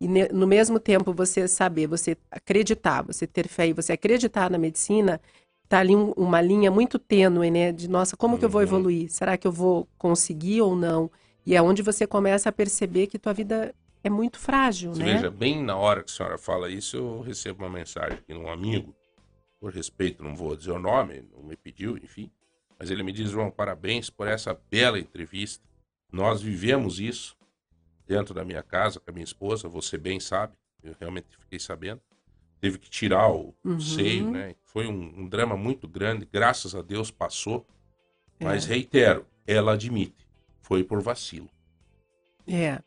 e no mesmo tempo você saber, você acreditar, você ter fé e você acreditar na medicina, tá ali um, uma linha muito tênue, né? De nossa, como uhum. que eu vou uhum. evoluir? Será que eu vou conseguir ou não? E é onde você começa a perceber que tua vida é muito frágil, você né? Veja, bem na hora que a senhora fala isso, eu recebo uma mensagem de um amigo, por respeito, não vou dizer o nome, não me pediu, enfim, mas ele me diz, João, parabéns por essa bela entrevista. Nós vivemos isso dentro da minha casa com a minha esposa, você bem sabe, eu realmente fiquei sabendo. Teve que tirar o uhum. seio, né? Foi um, um, drama muito grande, graças a Deus passou. Mas é. reitero, ela admite, foi por vacilo. É.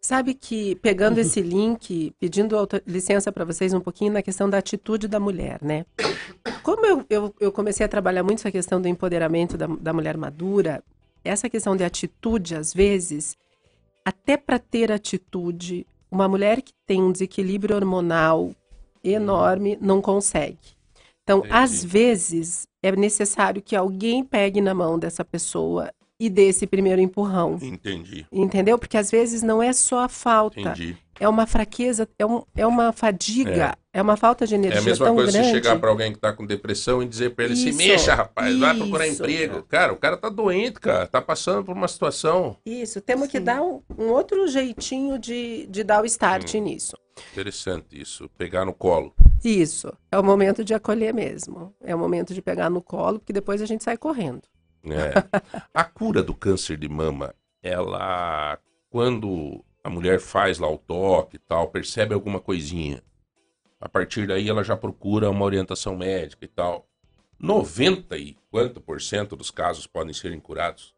Sabe que, pegando esse link, pedindo licença para vocês um pouquinho na questão da atitude da mulher, né? Como eu, eu, eu comecei a trabalhar muito essa questão do empoderamento da, da mulher madura, essa questão de atitude, às vezes, até para ter atitude, uma mulher que tem um desequilíbrio hormonal enorme não consegue. Então, Entendi. às vezes, é necessário que alguém pegue na mão dessa pessoa e dê esse primeiro empurrão. Entendi. Entendeu? Porque às vezes não é só a falta. Entendi. É uma fraqueza, é, um, é uma fadiga, é. É uma falta de energia. É a mesma tão coisa grande. você chegar para alguém que está com depressão e dizer para ele: isso, se mexa, rapaz, isso. vai procurar emprego. Cara, o cara tá doente, cara, tá passando por uma situação. Isso, temos Sim. que dar um, um, outro jeitinho de, de dar o start hum. nisso. Interessante isso, pegar no colo. Isso, é o momento de acolher mesmo. É o momento de pegar no colo, porque depois a gente sai correndo. É. A cura do câncer de mama, ela, quando A mulher faz lá o toque e tal, percebe alguma coisinha. A partir daí ela já procura uma orientação médica e tal. 90 e quanto por cento dos casos podem ser curados?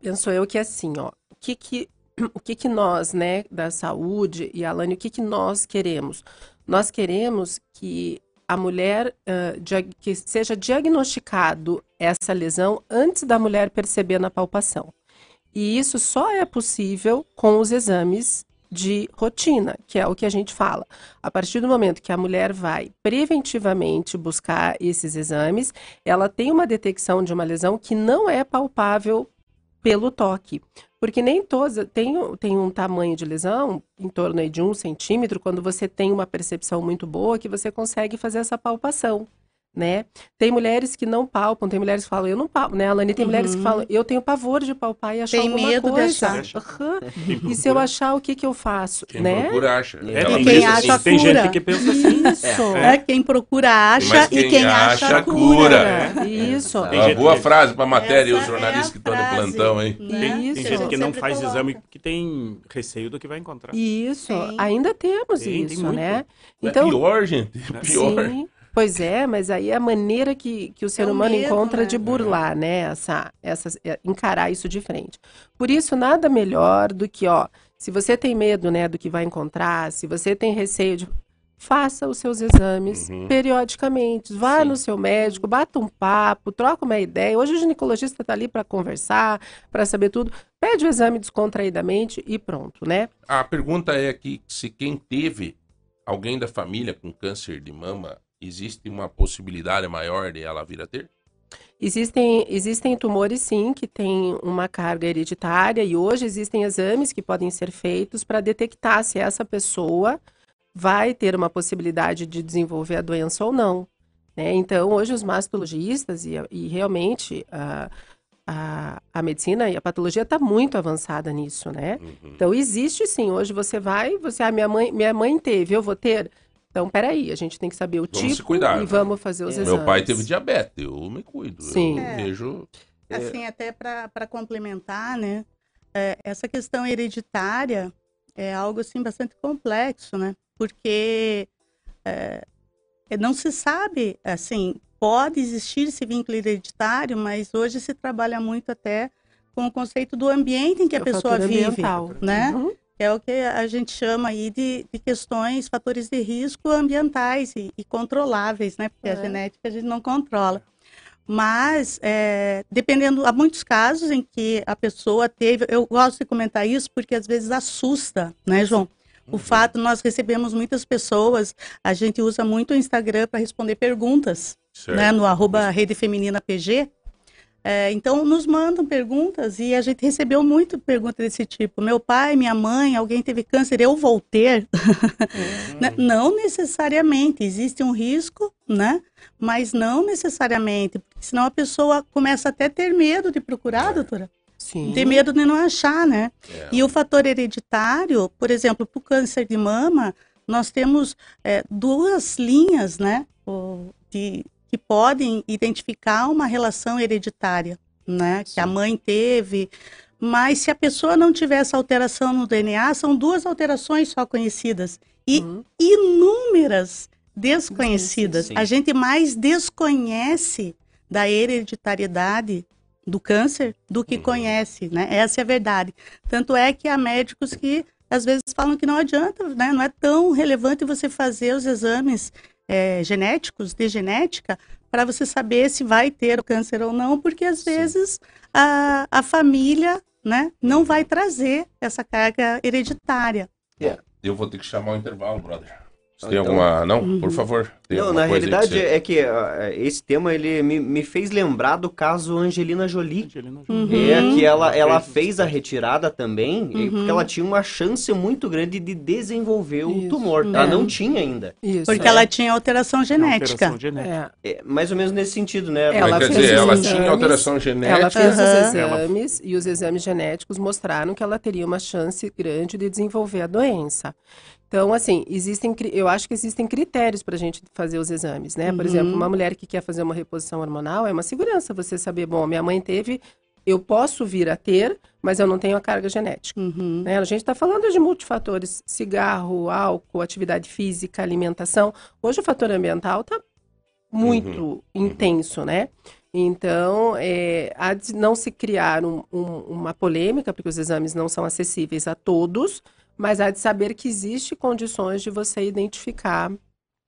Penso eu que assim, ó. O que que, o que, que nós, né, da saúde e Alane, o que, que nós queremos? Nós queremos que a mulher, uh, que seja diagnosticado essa lesão antes da mulher perceber na palpação. E isso só é possível com os exames de rotina, que é o que a gente fala. A partir do momento que a mulher vai preventivamente buscar esses exames, ela tem uma detecção de uma lesão que não é palpável pelo toque. Porque nem todos tem, tem um tamanho de lesão, em torno de um centímetro, quando você tem uma percepção muito boa, que você consegue fazer essa palpação né? Tem mulheres que não palpam, tem mulheres que falam, eu não palpo, né, Alane? Tem uhum. mulheres que uhum. falam, eu tenho pavor de palpar e achar tem alguma medo coisa. De achar. Uhum. E se eu achar, o que que eu faço, quem né? procura acha. É, e quem acha assim. Tem gente que pensa assim. Isso. É. é. Quem procura acha quem e quem acha, acha cura. É. Isso. É. Uma boa frase para matéria e os jornalistas que estão no plantão, hein? Né? Tem, tem gente que não faz coloca. exame que tem receio do que vai encontrar. Isso. Ainda temos tem, isso, né? Então, é pior, gente. Pior. Sim. Pois é, mas aí é a maneira que, que o ser é humano medo, encontra né? de burlar, né? Essa, essa, é, encarar isso de frente. Por isso, nada melhor do que, ó, se você tem medo, né, do que vai encontrar, se você tem receio de. Faça os seus exames uhum. periodicamente. Vá Sim. no seu médico, bata um papo, troca uma ideia. Hoje o ginecologista está ali para conversar, para saber tudo. Pede o exame descontraídamente e pronto, né? A pergunta é aqui se quem teve alguém da família com câncer de mama existe uma possibilidade maior de ela vir a ter? Existem, existem tumores, sim, que têm uma carga hereditária, e hoje existem exames que podem ser feitos para detectar se essa pessoa vai ter uma possibilidade de desenvolver a doença ou não. Né? Então, hoje, os mastologistas, e, e realmente a, a, a, medicina e a patologia está muito avançada nisso, né? Uhum. Então, existe sim. Hoje você vai, você, ah, minha mãe, minha mãe teve, eu vou ter então, peraí, a gente tem que saber o vamos tipo cuidar, e né? vamos fazer os é. exames. Meu pai teve diabetes, eu me cuido. Sim. Eu é. vejo... É. Assim, até para complementar, né? É, essa questão hereditária é algo, assim, bastante complexo, né? Porque é, não se sabe, assim, pode existir esse vínculo hereditário, mas hoje se trabalha muito até com o conceito do ambiente em que a pessoa vive, ambiental. né? Uhum é o que a gente chama aí de, de questões, fatores de risco ambientais e, e controláveis, né? Porque é. a genética a gente não controla. Mas, é, dependendo, há muitos casos em que a pessoa teve, eu gosto de comentar isso porque às vezes assusta, né, João? O uhum. fato, nós recebemos muitas pessoas, a gente usa muito o Instagram para responder perguntas, certo. né, no arroba Rede Feminina PG, é, então, nos mandam perguntas e a gente recebeu muito perguntas desse tipo. Meu pai, minha mãe, alguém teve câncer, eu vou ter? Uhum. não necessariamente, existe um risco, né? Mas não necessariamente, porque senão a pessoa começa até a ter medo de procurar, é. doutora. Sim. Ter medo de não achar, né? É. E o fator hereditário, por exemplo, para o câncer de mama, nós temos é, duas linhas, né? De, que podem identificar uma relação hereditária, né? Sim. Que a mãe teve. Mas se a pessoa não tiver essa alteração no DNA, são duas alterações só conhecidas e uhum. inúmeras desconhecidas. Sim, sim, a gente mais desconhece da hereditariedade do câncer do que uhum. conhece, né? Essa é a verdade. Tanto é que há médicos que às vezes falam que não adianta, né? Não é tão relevante você fazer os exames é, genéticos, de genética, para você saber se vai ter o câncer ou não, porque às Sim. vezes a, a família né, não vai trazer essa carga hereditária. Yeah. Eu vou ter que chamar o intervalo, brother. Você tem então, alguma. Não, uhum. por favor. Não, na realidade que você... é que uh, esse tema ele me, me, fez lembrar do caso Angelina Jolie. Angelina Jolie. Uhum. É que ela, ela fez a retirada também, uhum. porque ela tinha uma chance muito grande de desenvolver Isso. o tumor. Ela não tinha ainda. Isso, porque é. ela tinha alteração genética. Alteração genética. É. é. mais ou menos nesse sentido, né? Ela quer dizer, ela exames, tinha alteração genética. Ela fez os exames e os exames genéticos mostraram que ela teria uma chance grande de desenvolver a doença. Então, assim, existem, eu acho que existem critérios para a gente fazer os exames, né? Por uhum. exemplo, uma mulher que quer fazer uma reposição hormonal é uma segurança você saber, bom, minha mãe teve, eu posso vir a ter, mas eu não tenho a carga genética. Uhum. Né? A gente está falando de multifatores: cigarro, álcool, atividade física, alimentação. Hoje o fator ambiental está muito uhum. intenso, né? Então, é, há de não se criar um, um, uma polêmica, porque os exames não são acessíveis a todos, mas há de saber que existe condições de você identificar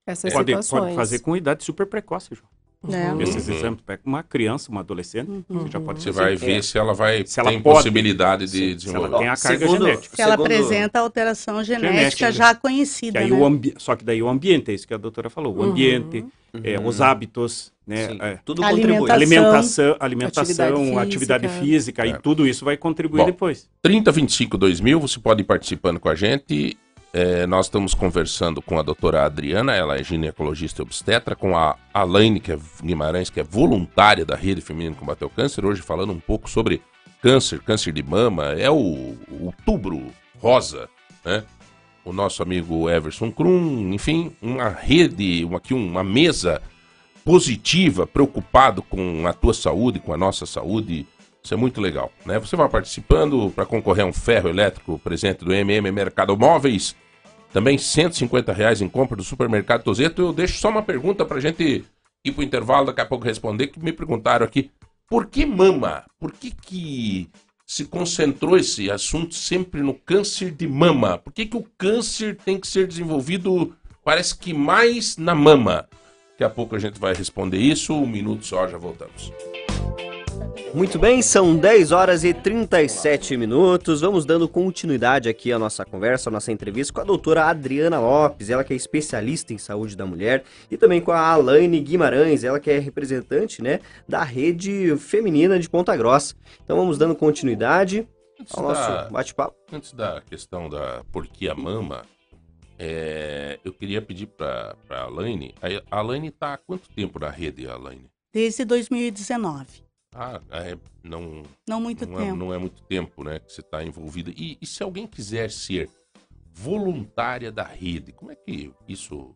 essas pode, situações. Pode fazer com idade super precoce, João. É. Uhum. Esses exames, pega uma criança, uma adolescente, uhum. já pode Você vai ver é. se ela vai se ela tem pode, possibilidade de sim, desenvolver. Se ela tem a carga segundo, genética. Se ela segundo... apresenta alteração genética, genética já conhecida, né? ambi... Só que daí o ambiente, é isso que a doutora falou, o uhum. ambiente, é, os hábitos, né? É, tudo contribui. Alimentação, alimentação atividade física, atividade física e tudo isso vai contribuir Bom, depois. 30, 25, 2000, você pode ir participando com a gente é, nós estamos conversando com a doutora Adriana, ela é ginecologista e obstetra, com a Alaine que é Guimarães, que é voluntária da Rede Feminina Combater o Câncer, hoje falando um pouco sobre câncer, câncer de mama, é o outubro rosa, né? O nosso amigo Everson Krum, enfim, uma rede, uma, aqui uma mesa positiva, preocupado com a tua saúde, com a nossa saúde. Isso é muito legal, né? Você vai participando para concorrer a um ferro elétrico presente do MM Mercado Móveis. Também 150 reais em compra do supermercado Tozeto. Eu deixo só uma pergunta para a gente ir para o intervalo, daqui a pouco responder, que me perguntaram aqui. Por que mama? Por que, que se concentrou esse assunto sempre no câncer de mama? Por que, que o câncer tem que ser desenvolvido, parece que mais na mama? Daqui a pouco a gente vai responder isso. Um minuto só, já voltamos. Muito bem, são 10 horas e 37 minutos. Vamos dando continuidade aqui à nossa conversa, à nossa entrevista com a doutora Adriana Lopes, ela que é especialista em saúde da mulher, e também com a Alaine Guimarães, ela que é representante né, da rede feminina de Ponta Grossa. Então vamos dando continuidade antes ao nosso bate-papo. Antes da questão da por que a mama, é, eu queria pedir para a Alaine. A Alaine está há quanto tempo na rede, Alaine? Desde 2019. Ah, é, não. Não muito não é, tempo. É, não é muito tempo, né? Que você está envolvida. E, e, se alguém quiser ser voluntária da rede, como é que isso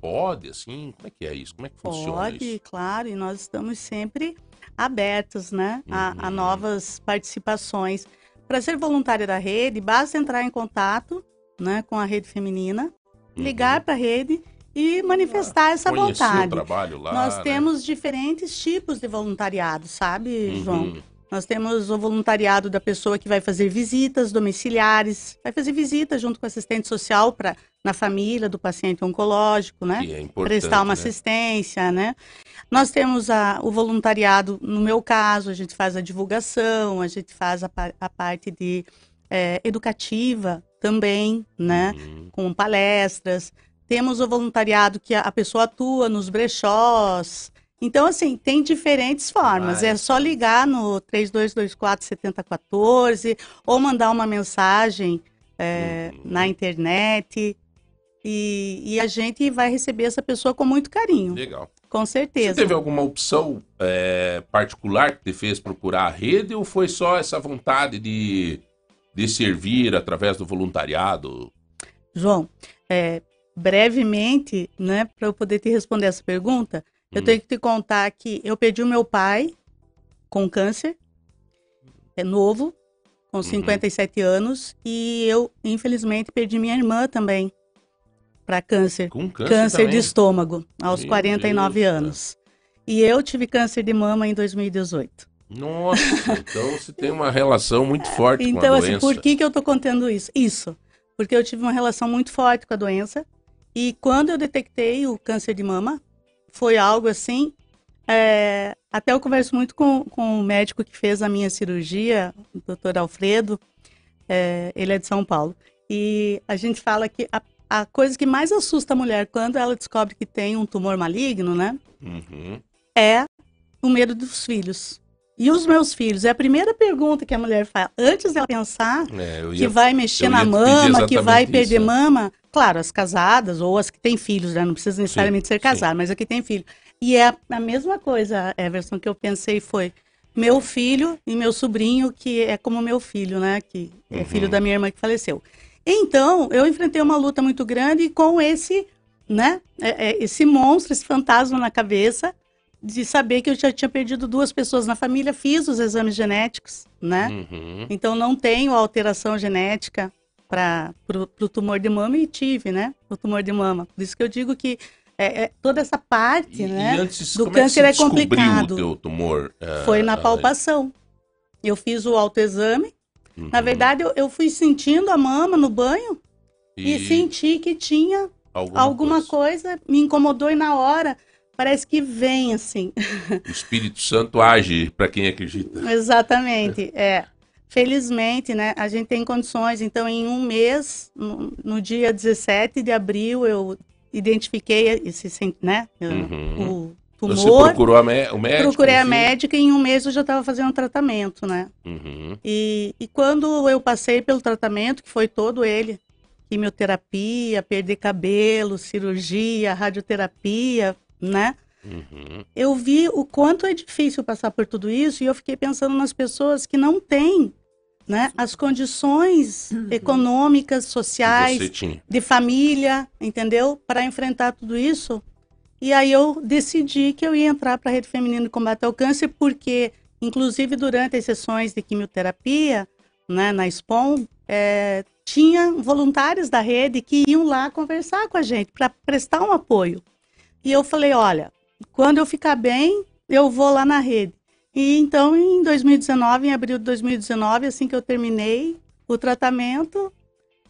pode, assim? Como é que é isso? Como é que funciona pode, isso? claro. E nós estamos sempre abertos, né? Uhum. A, a novas participações. Para ser voluntária da rede, basta entrar em contato né, com a rede feminina, ligar uhum. para a rede e manifestar essa vontade. O trabalho lá, Nós né? temos diferentes tipos de voluntariado, sabe, uhum. João? Nós temos o voluntariado da pessoa que vai fazer visitas domiciliares, vai fazer visitas junto com o assistente social para na família do paciente oncológico, né? É Prestar uma né? assistência, né? Nós temos a, o voluntariado, no meu caso, a gente faz a divulgação, a gente faz a, a parte de é, educativa também, né? Uhum. Com palestras. Temos o voluntariado que a pessoa atua nos brechós. Então, assim, tem diferentes formas. É só ligar no 3224-7014 ou mandar uma mensagem é, uhum. na internet. E, e, a gente vai receber essa pessoa com muito carinho. Legal. Com certeza. Você teve alguma opção é, particular que te fez procurar a rede ou foi só essa vontade de, de servir através do voluntariado? João, é, brevemente, né, para eu poder te responder essa pergunta, hum. eu tenho que te contar que eu perdi o meu pai com câncer, é novo, com uhum. 57 anos, e eu, infelizmente, perdi minha irmã também para câncer. Com câncer, câncer de estômago, aos Meu 49 Deus, anos. E eu tive câncer de mama em 2018. Nossa, então você tem uma relação muito forte então, com a assim, doença. Então, assim, por que, que eu estou contando isso? Isso, porque eu tive uma relação muito forte com a doença. E quando eu detectei o câncer de mama, foi algo assim. É, até eu converso muito com, com o médico que fez a minha cirurgia, o doutor Alfredo, é, ele é de São Paulo. E a gente fala que a, a, coisa que mais assusta a mulher quando ela descobre que tem um tumor maligno, né? Uhum. É o medo dos filhos. E os meus filhos? É a primeira pergunta que a mulher faz. Antes dela pensar é, ia, que vai mexer na mama, que vai isso, perder é. mama. Claro, as casadas ou as que têm filhos, né? não precisa necessariamente sim, ser casada, mas a que tem filho. E é a, a mesma coisa, Everson, que eu pensei foi meu filho e meu sobrinho, que é como meu filho, né? Que é uhum. filho da minha irmã que faleceu. Então, eu enfrentei uma luta muito grande com esse, né? É, é, esse monstro, esse fantasma na cabeça de saber que eu já tinha perdido duas pessoas na família, fiz os exames genéticos, né? Uhum. Então não tenho alteração genética para o tumor de mama e tive, né? O tumor de mama. Por isso que eu digo que é, é, toda essa parte, e, né? E antes, do câncer é, é complicado. O teu tumor? Uh, Foi na palpação. Eu fiz o autoexame. Uhum. Na verdade, eu, eu, fui sentindo a mama no banho e, e senti que tinha alguma, alguma coisa. coisa. me incomodou e na hora parece que vem assim. O Espírito Santo age para quem acredita. Exatamente, é. Felizmente, né, a gente tem condições. Então, em um mês, no, no dia 17 de abril, eu identifiquei esse, né, uhum. o tumor. Você procurou a o médico? Procurei a médica e em um mês eu já estava fazendo um tratamento, né? Uhum. E, e quando eu passei pelo tratamento, que foi todo ele, quimioterapia, perder cabelo, cirurgia, radioterapia, né? Uhum. Eu vi o quanto é difícil passar por tudo isso e eu fiquei pensando nas pessoas que não têm né, as condições uhum. econômicas, sociais, de família, entendeu? Para enfrentar tudo isso. E aí eu decidi que eu ia entrar para a Rede Feminina de Combate ao Câncer, porque, inclusive, durante as sessões de quimioterapia, né, na SPOM, é, tinha voluntários da rede que iam lá conversar com a gente para prestar um apoio. E eu falei, olha, quando eu ficar bem, eu vou lá na rede. E então, em 2019, em abril de 2019, assim que eu terminei o tratamento,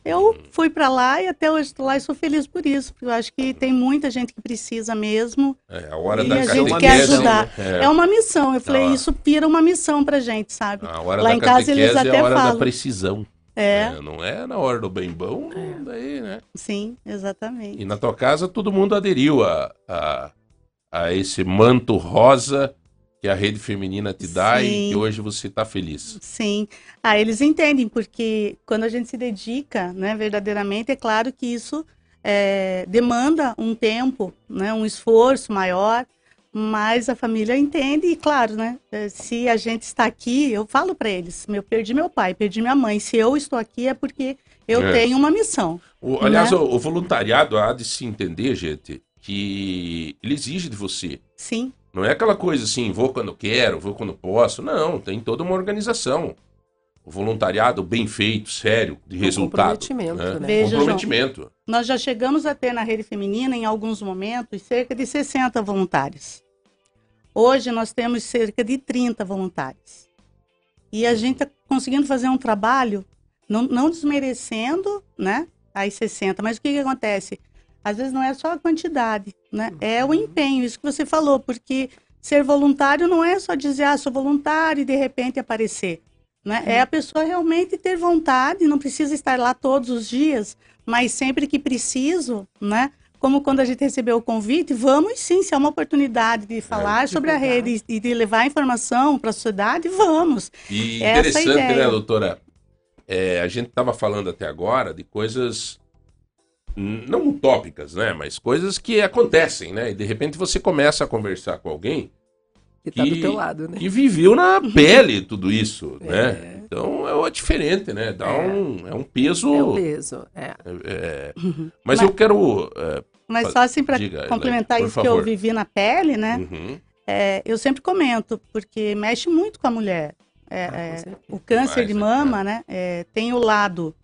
eu fui para lá e até hoje estou lá e sou feliz por isso, porque eu acho que tem muita gente que precisa mesmo. É a hora e da a gente quer ajudar. É. é. uma missão. Eu falei, isso pira uma missão pra gente, sabe? A hora lá da em casa eles até é a hora falam. da precisão. É. é. Não é na hora do bem bom, é. daí, né? Sim, exatamente. E na tua casa todo mundo aderiu a, a, a esse manto rosa que a rede feminina te dá Sim. e que hoje você está feliz. Sim. Ah, eles entendem, porque quando a gente se dedica, né, verdadeiramente, é claro que isso é, demanda um tempo, né, um esforço maior, mas a família entende e, claro, né, é, se a gente está aqui, eu falo para eles, eu perdi meu pai, perdi minha mãe, se eu estou aqui é porque eu é. tenho uma missão. O, aliás, né? o, o voluntariado há de se entender, gente, que ele exige de você. Sim. Não é aquela coisa assim, vou quando quero, vou quando posso. Não, tem toda uma organização. O voluntariado bem feito, sério, de um resultado. Comprometimento, né? né? Veja, comprometimento. João, nós já chegamos a ter na rede feminina, em alguns momentos, cerca de 60 voluntários. Hoje nós temos cerca de 30 voluntários. E a gente está conseguindo fazer um trabalho, não, não desmerecendo né, as 60, mas o que, que acontece? Às vezes não é só a quantidade, né? É o empenho, isso que você falou, porque ser voluntário não é só dizer, ah, sou voluntário e de repente aparecer. Né? É a pessoa realmente ter vontade, não precisa estar lá todos os dias, mas sempre que preciso, né? Como quando a gente recebeu o convite, vamos sim, se é uma oportunidade de falar é, sobre a rede e de levar informação para a sociedade, vamos. E Essa interessante, né, ideia. né, doutora? É, a gente estava falando até agora de coisas não utópicas, né? Mas coisas que acontecem, né? E de repente você começa a conversar com alguém que, que tá do teu lado, né? Que viveu na pele tudo isso, é. né? Então é diferente, né? Dá é. um é um peso. É um peso, é. é, é. Mas, mas, eu quero. É, mas só assim para complementar isso favor. que eu vivi na pele, né? Uhum. É, eu sempre comento porque mexe muito com a mulher. Ah, o câncer de mama, né? tem o lado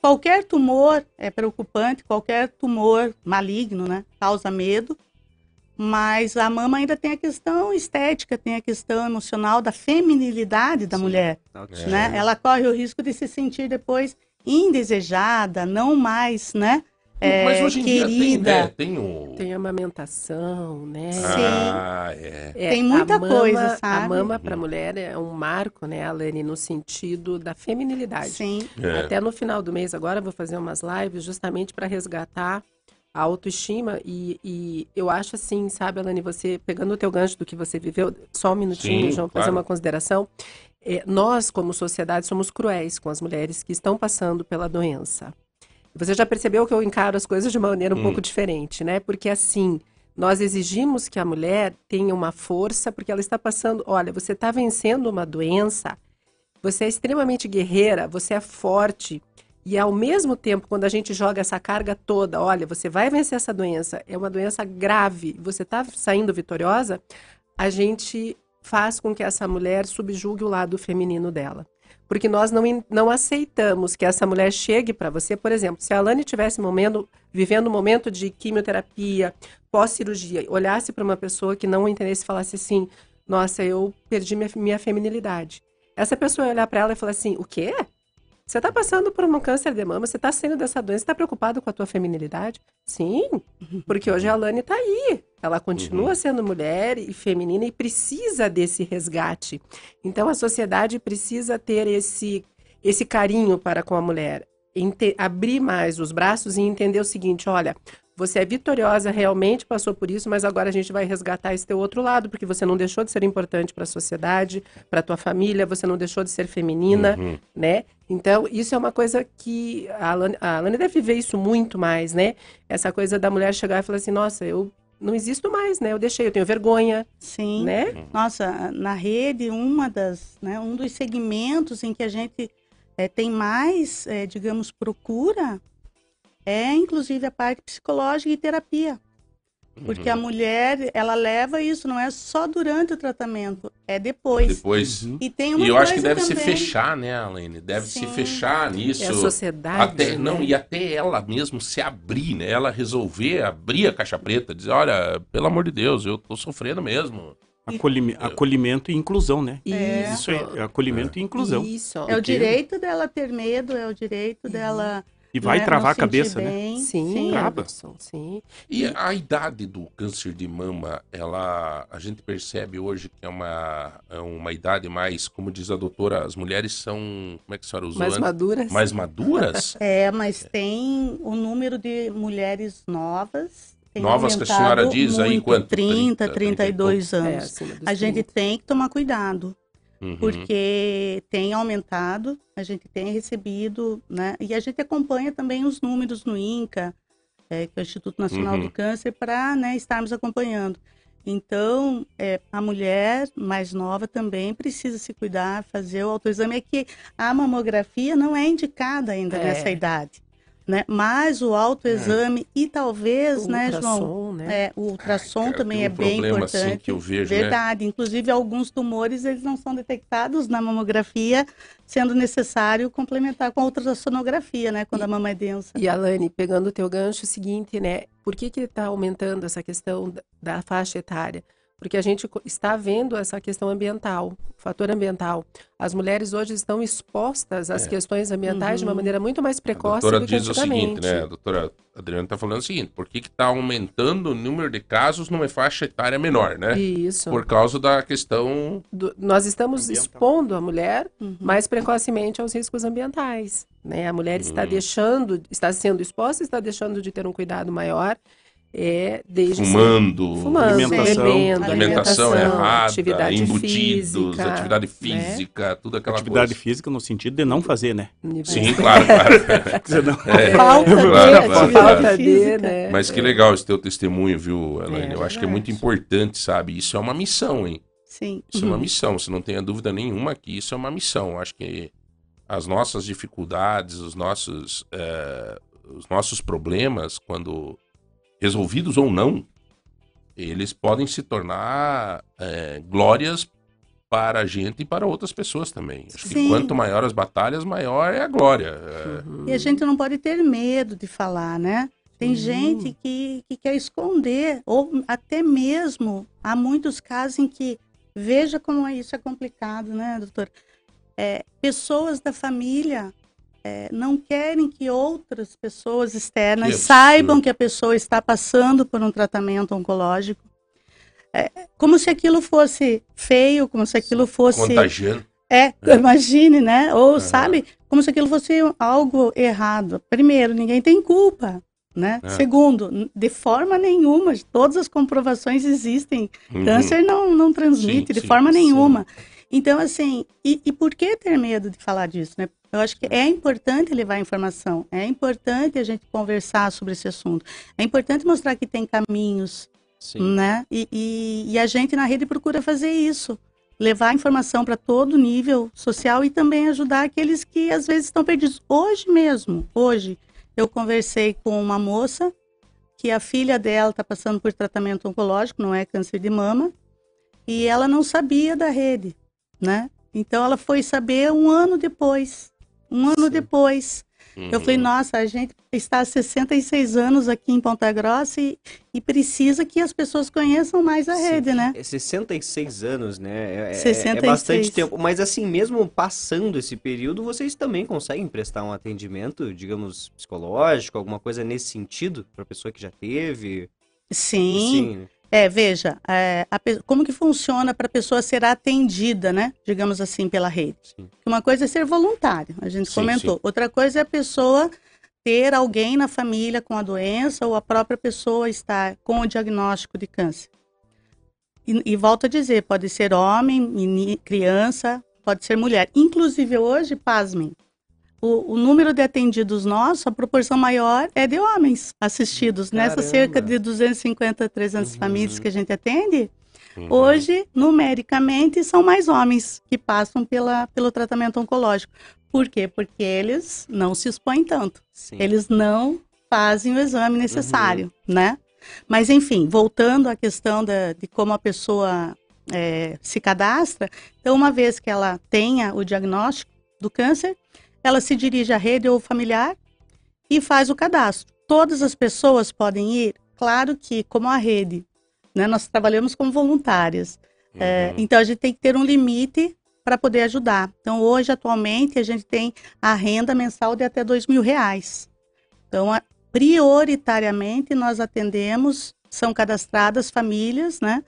Qualquer tumor é preocupante, qualquer tumor maligno, né? Causa medo. Mas a mama ainda tem a questão estética, tem a questão emocional da feminilidade da Sim. mulher. É. Né? Ela corre o risco de se sentir depois indesejada, não mais, né? É, Mas hoje em querida. dia tem, né? tem, o... tem amamentação, né? Sim. Ah, é. é tem muita mama, coisa, sabe? A mama para a mulher é um marco, né, Alane, no sentido da feminilidade. Sim. É. Até no final do mês agora eu vou fazer umas lives justamente para resgatar a autoestima e, e, eu acho assim, sabe, Alane, você pegando o teu gancho do que você viveu, só um minutinho, Sim, João, claro. fazer uma consideração. É, nós, como sociedade, somos cruéis com as mulheres que estão passando pela doença. Você já percebeu que eu encaro as coisas de uma maneira um hum. pouco diferente, né? Porque assim, nós exigimos que a mulher tenha uma força, porque ela está passando. Olha, você está vencendo uma doença, você é extremamente guerreira, você é forte. E ao mesmo tempo, quando a gente joga essa carga toda, olha, você vai vencer essa doença, é uma doença grave, você está saindo vitoriosa, a gente faz com que essa mulher subjugue o lado feminino dela. Porque nós não, não aceitamos que essa mulher chegue para você. Por exemplo, se a Alane tivesse momento, vivendo um momento de quimioterapia, pós-cirurgia, olhasse para uma pessoa que não entendesse e falasse assim: Nossa, eu perdi minha, minha feminilidade. Essa pessoa ia olhar para ela e falar assim: O quê? Você está passando por um câncer de mama, você está saindo dessa doença, está preocupado com a tua feminilidade? Sim, porque hoje a Alane está aí. Ela continua uhum. sendo mulher e feminina e precisa desse resgate. Então a sociedade precisa ter esse, esse carinho para com a mulher. abrir mais os braços e entender o seguinte: olha, você é vitoriosa, realmente passou por isso, mas agora a gente vai resgatar esse teu outro lado, porque você não deixou de ser importante para a sociedade, para a tua família, você não deixou de ser feminina, uhum. né? Então, isso é uma coisa que a Alane, a Alane deve ver isso muito mais, né? Essa coisa da mulher chegar e falar assim, nossa, eu não existo mais, né? Eu deixei, eu tenho vergonha. Sim. Né? Nossa, na rede, uma das, né, um dos segmentos em que a gente é, tem mais, é, digamos, procura é inclusive a parte psicológica e terapia. Porque uhum. a mulher, ela leva isso, não é só durante o tratamento, é depois. Depois. Uhum. E tem uma E eu acho que deve também... se fechar, né, Alene? Deve Sim. se fechar nisso. É a sociedade. Até, né? Não, e até ela mesmo se abrir, né? Ela resolver abrir a caixa preta, dizer, olha, pelo amor de Deus, eu tô sofrendo mesmo. Acolhime, acolhimento e inclusão, né? É. Isso é, acolhimento é. e inclusão. Isso. É o direito dela ter medo, é o direito uhum. E vai né? travar a cabeça, né? bem. né? Sim, sim. Trava. sim. E a idade do câncer de mama, ela, a gente percebe hoje que é uma, é uma idade mais, como diz a doutora, as mulheres são, como é que a senhora usou? Mais antes? maduras. Mais maduras? é, mas tem o número de mulheres novas Novas que a senhora diz muito, aí quanto? 30, 30 32 anos. É, a gente tem que tomar cuidado. Uhum. Porque tem aumentado, a gente tem recebido, né? E a gente acompanha também os números no INCA, é, que é o Instituto Nacional uhum. do Câncer, para né, estarmos acompanhando. Então, é, a mulher mais nova também precisa se cuidar, fazer o autoexame. É que a mamografia não é indicada ainda é. nessa idade né? Mas o autoexame é. e talvez, o né, João? Né? É, o ultrassom também é um bem importante. Assim, que eu vejo, né? Verdade. Né? Inclusive, alguns tumores eles não são detectados na mamografia, sendo necessário complementar com a ultrassonografia, né? Quando e, a mama é densa. E, Alane, pegando o teu gancho, é o seguinte, né? Por que que está aumentando essa questão da, da faixa etária? Porque a gente está vendo essa questão ambiental, fator ambiental. As mulheres hoje estão expostas às é. questões ambientais uhum. de uma uhum. maneira muito mais precoce do que diz o seguinte, né? A doutora Adriana está falando o seguinte, por que está aumentando o número de casos numa faixa etária menor, né? Isso. Por causa da questão... Do, nós estamos ambiental. expondo a mulher uhum. mais precocemente aos riscos ambientais, né? A mulher está uhum. deixando, está sendo exposta, está deixando de ter um cuidado maior é desde fumando, fumando alimentação, bebendo, alimentação, errada, atividade embutidos, física, atividade né? física, né? tudo aquela atividade coisa. física no sentido de não fazer, né? Sim, claro, claro. é, falta de, claro, claro, falta de, né? Mas que legal esse teu testemunho, viu, Elaine? É, Eu acho que é muito importante, sabe? Isso é uma missão, hein? Sim. Isso uhum. é uma missão, você não tenha dúvida nenhuma que isso é uma missão. Eu acho que as nossas dificuldades, os nossos, é, os nossos problemas, quando resolvidos ou não, eles podem se tornar é, glórias para a gente e para outras pessoas também. Acho Sim. que quanto maior as batalhas, maior é a glória. Uhum. E a gente não pode ter medo de falar, né? Tem uhum. gente que, que quer esconder, ou até mesmo há muitos casos em que, veja como isso é complicado, né, doutor? É, pessoas da família é, não querem que outras pessoas externas saibam que a pessoa está passando por um tratamento oncológico. É, como se aquilo fosse feio, como se aquilo fosse. Contagiando. É, é. imagine, né? Ou, uhum. sabe, como se aquilo fosse algo errado. Primeiro, ninguém tem culpa. Né? É. Segundo, de forma nenhuma, todas as comprovações existem. Uhum. Câncer não, não transmite sim, de sim, forma nenhuma. Então, assim, e, e, por que ter medo de falar disso, né? Eu acho que é importante levar informação, é importante a gente conversar sobre esse assunto, é importante mostrar que tem caminhos, Sim. né? E, e, e, a gente na rede procura fazer isso, levar informação para todo nível social e também ajudar aqueles que às vezes estão perdidos. Hoje mesmo, hoje, eu conversei com uma moça que a filha dela está passando por tratamento oncológico, não é câncer de mama, e ela não sabia da rede, né? Então ela foi saber um ano depois. Um ano Sim. depois. Uhum. Eu falei, uhum. nossa, a gente está há 66 anos aqui em Ponta Grossa e, e precisa que as pessoas conheçam mais a Sim. rede, né? É 66 anos, né? É, 66. é bastante tempo. Mas assim, mesmo passando esse período, vocês também conseguem prestar um atendimento, digamos, psicológico, alguma coisa nesse sentido, para a pessoa que já teve? Sim. Sim. É, veja, é, a, como que funciona para a pessoa ser atendida, né? Digamos assim, pela rede. Sim. Uma coisa é ser voluntário, a gente sim, comentou. Sim. Outra coisa é a pessoa ter alguém na família com a doença ou a própria pessoa estar com o diagnóstico de câncer. E, e volto a dizer, pode ser homem, criança, pode ser mulher. Inclusive hoje, pasmem, o, o, número de atendidos nossos, a proporção maior é de homens assistidos. Caramba. Nessas cerca de 250, 300 uhum. famílias que a gente atende, uhum. hoje, numericamente, são mais homens que passam pela, pelo tratamento oncológico. Por quê? Porque eles não se expõem tanto. Sim. Eles não fazem o exame necessário, uhum. né? Mas, enfim, voltando à questão da, de como a pessoa é, se cadastra, então, uma vez que ela tenha o diagnóstico do câncer, ela se dirige à rede ou familiar e faz o cadastro. Todas as pessoas podem ir? Claro que, como a rede, né, nós trabalhamos como voluntárias. É, uhum. É, então, a gente tem que ter um limite para poder ajudar. Então, hoje, atualmente, a gente tem a renda mensal de até dois mil reais. Então, a, prioritariamente, nós atendemos, são cadastradas famílias, né,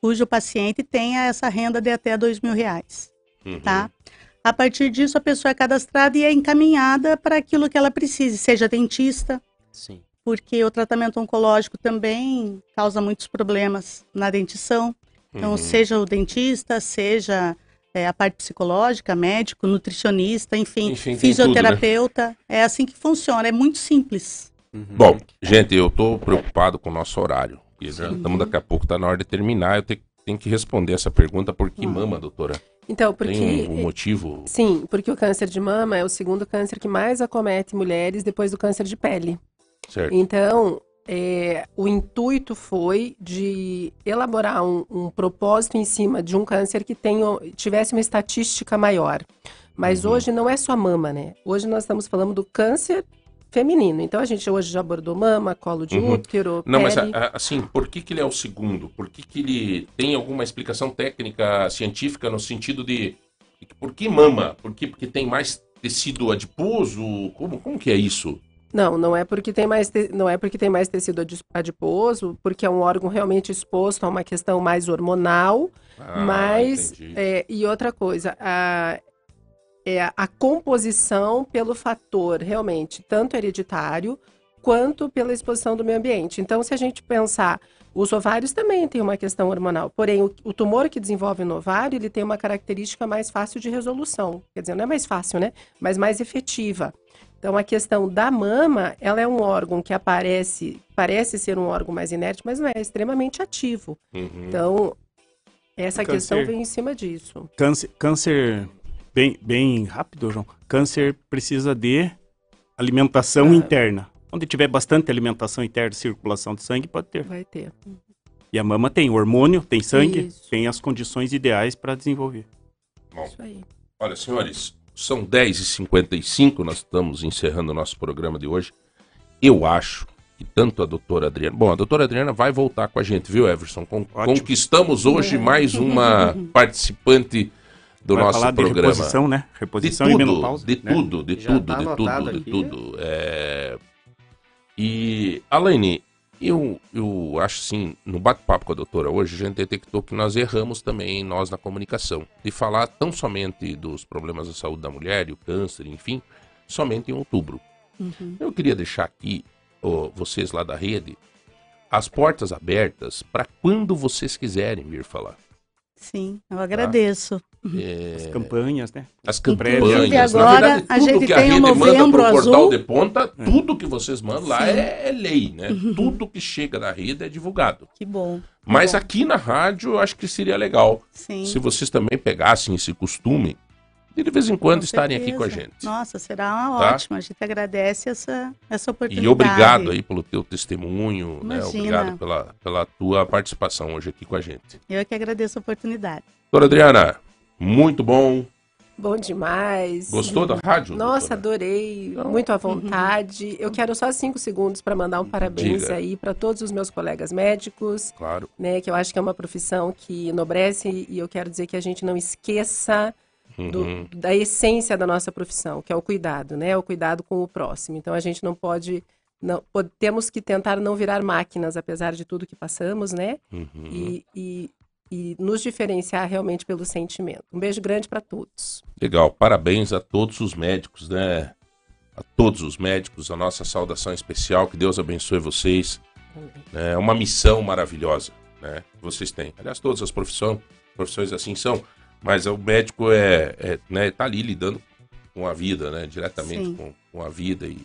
cujo paciente tenha essa renda de até dois mil reais, uhum. tá? A partir disso, a pessoa é cadastrada e é encaminhada para aquilo que ela precise, seja dentista, Sim. porque o tratamento oncológico também causa muitos problemas na dentição. Então, uhum. seja o dentista, seja é, a parte psicológica, médico, nutricionista, enfim, enfim fisioterapeuta. Tudo, né? É assim que funciona, é muito simples. Uhum. Bom, gente, eu estou preocupado com o nosso horário. Estamos daqui a pouco, está na hora de terminar. Eu tenho, tenho que responder essa pergunta por que uhum. mama, doutora? Então, porque. Tem um, motivo? Sim, porque o câncer de mama é o segundo câncer que mais acomete mulheres depois do câncer de pele. Certo. Então, é, o intuito foi de elaborar um, um, propósito em cima de um câncer que tenha, tivesse uma estatística maior. Mas uhum. hoje não é só mama, né? Hoje nós estamos falando do câncer feminino. Então a gente hoje já abordou mama, colo de uhum. útero. Não, pele. mas assim, por que, que ele é o segundo? Por que, que ele tem alguma explicação técnica, científica, no sentido de. Por que mama? Por que, porque tem mais tecido adiposo? Como, como que é isso? Não, não é porque tem mais te... não é porque tem mais tecido adiposo, porque é um órgão realmente exposto a uma questão mais hormonal, ah, mas é, e outra coisa, a, é a composição pelo fator realmente tanto hereditário quanto pela exposição do meio ambiente. Então, se a gente pensar, os ovários também têm uma questão hormonal, porém o, o, tumor que desenvolve no ovário, ele tem uma característica mais fácil de resolução. Quer dizer, não é mais fácil, né? Mas mais efetiva. Então, a questão da mama, ela é um órgão que aparece, parece ser um órgão mais inerte, mas não é, é extremamente ativo. Uhum. Então, essa câncer, questão vem em cima disso. Câncer, câncer bem, bem rápido, João. Câncer precisa de alimentação ah. interna. Onde tiver bastante alimentação interna, circulação de sangue, pode ter. Vai ter. E a mama tem hormônio, tem sangue, Isso. tem as condições ideais para desenvolver. Bom, Isso aí. Olha, senhores, são 10h55, nós estamos encerrando o nosso programa de hoje. Eu acho que tanto a doutora Adriana. Bom, a doutora Adriana vai voltar com a gente, viu, Everson? Con Ótimo. Conquistamos hoje é. mais uma participante do Vai nosso falar programa. De reposição, né? Reposição de tudo, e menopausa. De né? tudo, de Já tudo, tá de tudo, de tudo. É... E, Alaine, eu, eu acho assim, no bate-papo com a doutora hoje, a gente detectou que nós erramos também, nós na comunicação, de falar tão somente dos problemas da saúde da mulher e o câncer, enfim, somente em outubro. Uhum. Eu queria deixar aqui, oh, vocês lá da rede, as portas abertas para quando vocês quiserem vir falar. Sim, eu agradeço. É... As campanhas, né? As campanhas. Inclusive agora verdade, a gente que tem a o novembro manda azul. portal de ponta, é. tudo que vocês mandam Sim. lá é, é, lei, né? Uhum. Tudo que chega da rede é divulgado. Que bom. Mas bom. aqui na rádio eu acho que seria legal Sim. se vocês também pegassem esse costume e de vez em quando com estarem certeza. aqui com a gente. Nossa, será uma tá? ótima. A gente agradece essa, essa oportunidade. E obrigado aí pelo teu testemunho, né? Obrigado pela, pela tua participação hoje aqui com a gente. Eu é que agradeço a oportunidade. Doutora Adriana, muito bom. Bom demais. Gostou da rádio? Nossa, doutora? adorei. Então, muito à vontade. Uhum. Eu quero só cinco segundos para mandar um parabéns Diga. aí para todos os meus colegas médicos. Claro. Né, que eu acho que é uma profissão que enobrece e eu quero dizer que a gente não esqueça do, uhum. da essência da nossa profissão, que é o cuidado, né? O cuidado com o próximo. Então a gente não pode não, temos que tentar não virar máquinas, apesar de tudo que passamos, né? Uhum. E, e, e, nos diferenciar realmente pelo sentimento. Um beijo grande para todos. Legal, parabéns a todos os médicos, né? A todos os médicos, a nossa saudação especial, que Deus abençoe vocês. É uma missão maravilhosa, né? Que vocês têm. Aliás, todas as profissões, profissões assim são. Mas o médico é, é né, tá ali lidando com a vida, né? Diretamente com, com, a vida. E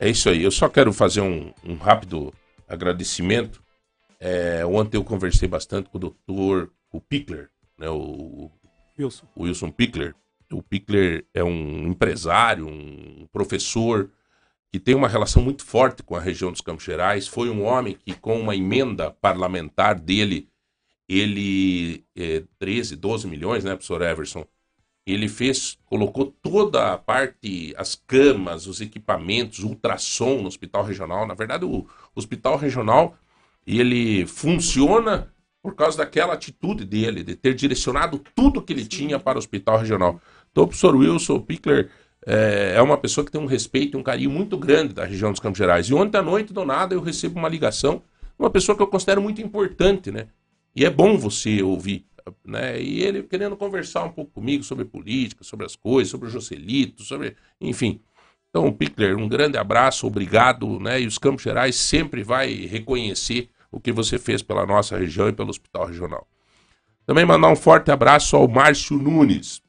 é isso aí. Eu só quero fazer um, um rápido agradecimento. É, ontem eu conversei bastante com o doutor, o Pickler, né? O Wilson. O Wilson Pickler. O Pickler é um empresário, um professor que tem uma relação muito forte com a região dos Campos Gerais. Foi um homem que, com uma emenda parlamentar dele, ele, é, 13, 12 milhões, né, professor Everson? Ele fez, colocou toda a parte, as camas, os equipamentos, ultrassom no hospital regional. Na verdade, o hospital regional, ele funciona por causa daquela atitude dele, de ter direcionado tudo que ele Sim. tinha para o hospital regional. Então, o professor Wilson Pickler é, é, uma pessoa que tem um respeito e um carinho muito grande da região dos Campos Gerais. E ontem à noite, do nada, eu recebo uma ligação de uma pessoa que eu considero muito importante, né? E é bom você ouvir, né? E ele querendo conversar um pouco comigo sobre política, sobre as coisas, sobre o Joselito, sobre. Enfim. Então, Pickler, um grande abraço, obrigado, né? E os Campos Gerais sempre vai reconhecer o que você fez pela nossa região e pelo Hospital Regional. Também mandar um forte abraço ao Márcio Nunes,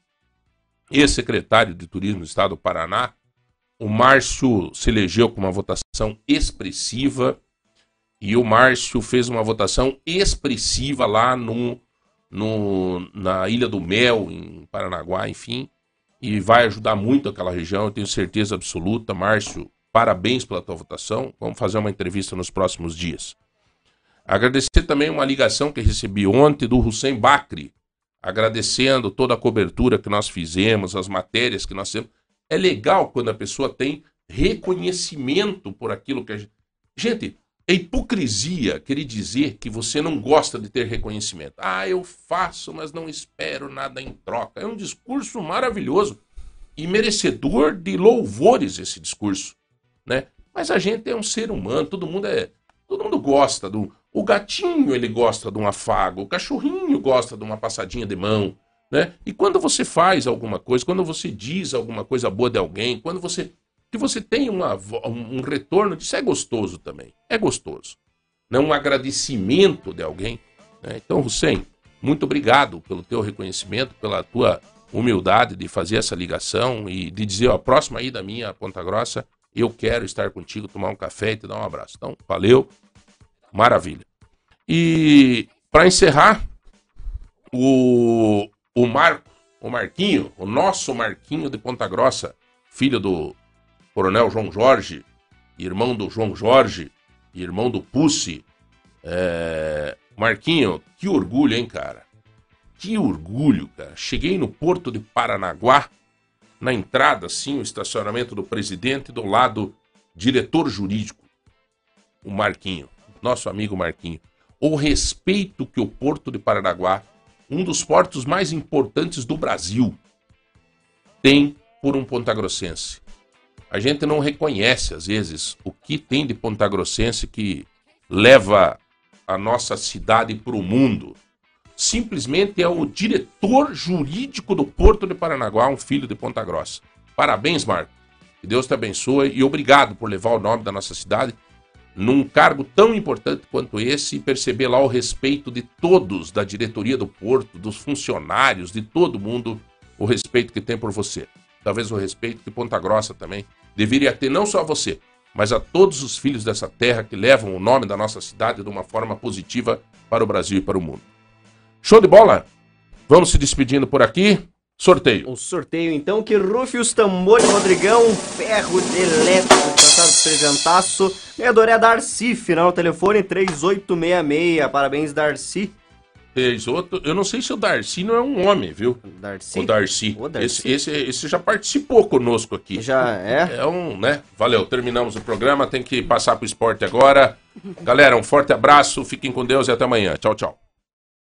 ex-secretário de Turismo do Estado do Paraná. O Márcio se elegeu com uma votação expressiva e o Márcio fez uma votação expressiva lá no, no, na Ilha do Mel, em Paranaguá, enfim. E vai ajudar muito aquela região, eu tenho certeza absoluta. Márcio, parabéns pela tua votação. Vamos fazer uma entrevista nos próximos dias. Agradecer também uma ligação que recebi ontem do Hussein Bakri, agradecendo toda a cobertura que nós fizemos, as matérias que nós temos. É legal quando a pessoa tem reconhecimento por aquilo que a gente. Gente, é hipocrisia querer dizer que você não gosta de ter reconhecimento. Ah, eu faço, mas não espero nada em troca. É um discurso maravilhoso e merecedor de louvores esse discurso, né? Mas a gente é um ser humano, todo mundo é, todo mundo gosta do o gatinho, ele gosta de um afago, o cachorrinho gosta de uma passadinha de mão, né? E quando você faz alguma coisa, quando você diz alguma coisa boa de alguém, quando você que você tenha uma, um retorno disso é gostoso também. É gostoso. Não um agradecimento de alguém. Né? Então, Hussein, muito obrigado pelo teu reconhecimento, pela tua humildade de fazer essa ligação e de dizer, ó, próxima ida minha a Ponta Grossa, eu quero estar contigo, tomar um café e te dar um abraço. Então, valeu, maravilha. E para encerrar, o, o Marco, o Marquinho, o nosso Marquinho de Ponta Grossa, filho do Coronel João Jorge, irmão do João Jorge, irmão do Pucci. É... Marquinho, que orgulho, hein, cara? Que orgulho, cara. Cheguei no porto de Paranaguá, na entrada, assim, o estacionamento do presidente, do lado, diretor jurídico, o Marquinho, nosso amigo Marquinho. O respeito que o porto de Paranaguá, um dos portos mais importantes do Brasil, tem por um pontagrossense a gente não reconhece, às vezes, o que tem de Pontagrossense que leva a nossa cidade para o mundo. Simplesmente é o diretor jurídico do Porto de Paranaguá, um filho de Ponta Grossa. Parabéns, Marco. Que Deus te abençoe e obrigado por levar o nome da nossa cidade num cargo tão importante quanto esse e perceber lá o respeito de todos da diretoria do Porto, dos funcionários, de todo mundo, o respeito que tem por você talvez o respeito que Ponta Grossa também deveria ter, não só a você, mas a todos os filhos dessa terra que levam o nome da nossa cidade de uma forma positiva para o Brasil e para o mundo. Show de bola? Vamos se despedindo por aqui. Sorteio. O sorteio, então, que rufe os tambores, Rodrigão, ferro de elétrico, de presentaço. Ganhador é Darcy, final telefone 3866. Parabéns, Darcy. Fez outro. Eu não sei se o Darcy não é um homem, viu? Darcy? O Darcy. O Darcy. Esse, esse, esse já participou conosco aqui. Já é? É um, né? Valeu, terminamos o programa. Tem que passar pro esporte agora. Galera, um forte abraço, fiquem com Deus e até amanhã. Tchau, tchau.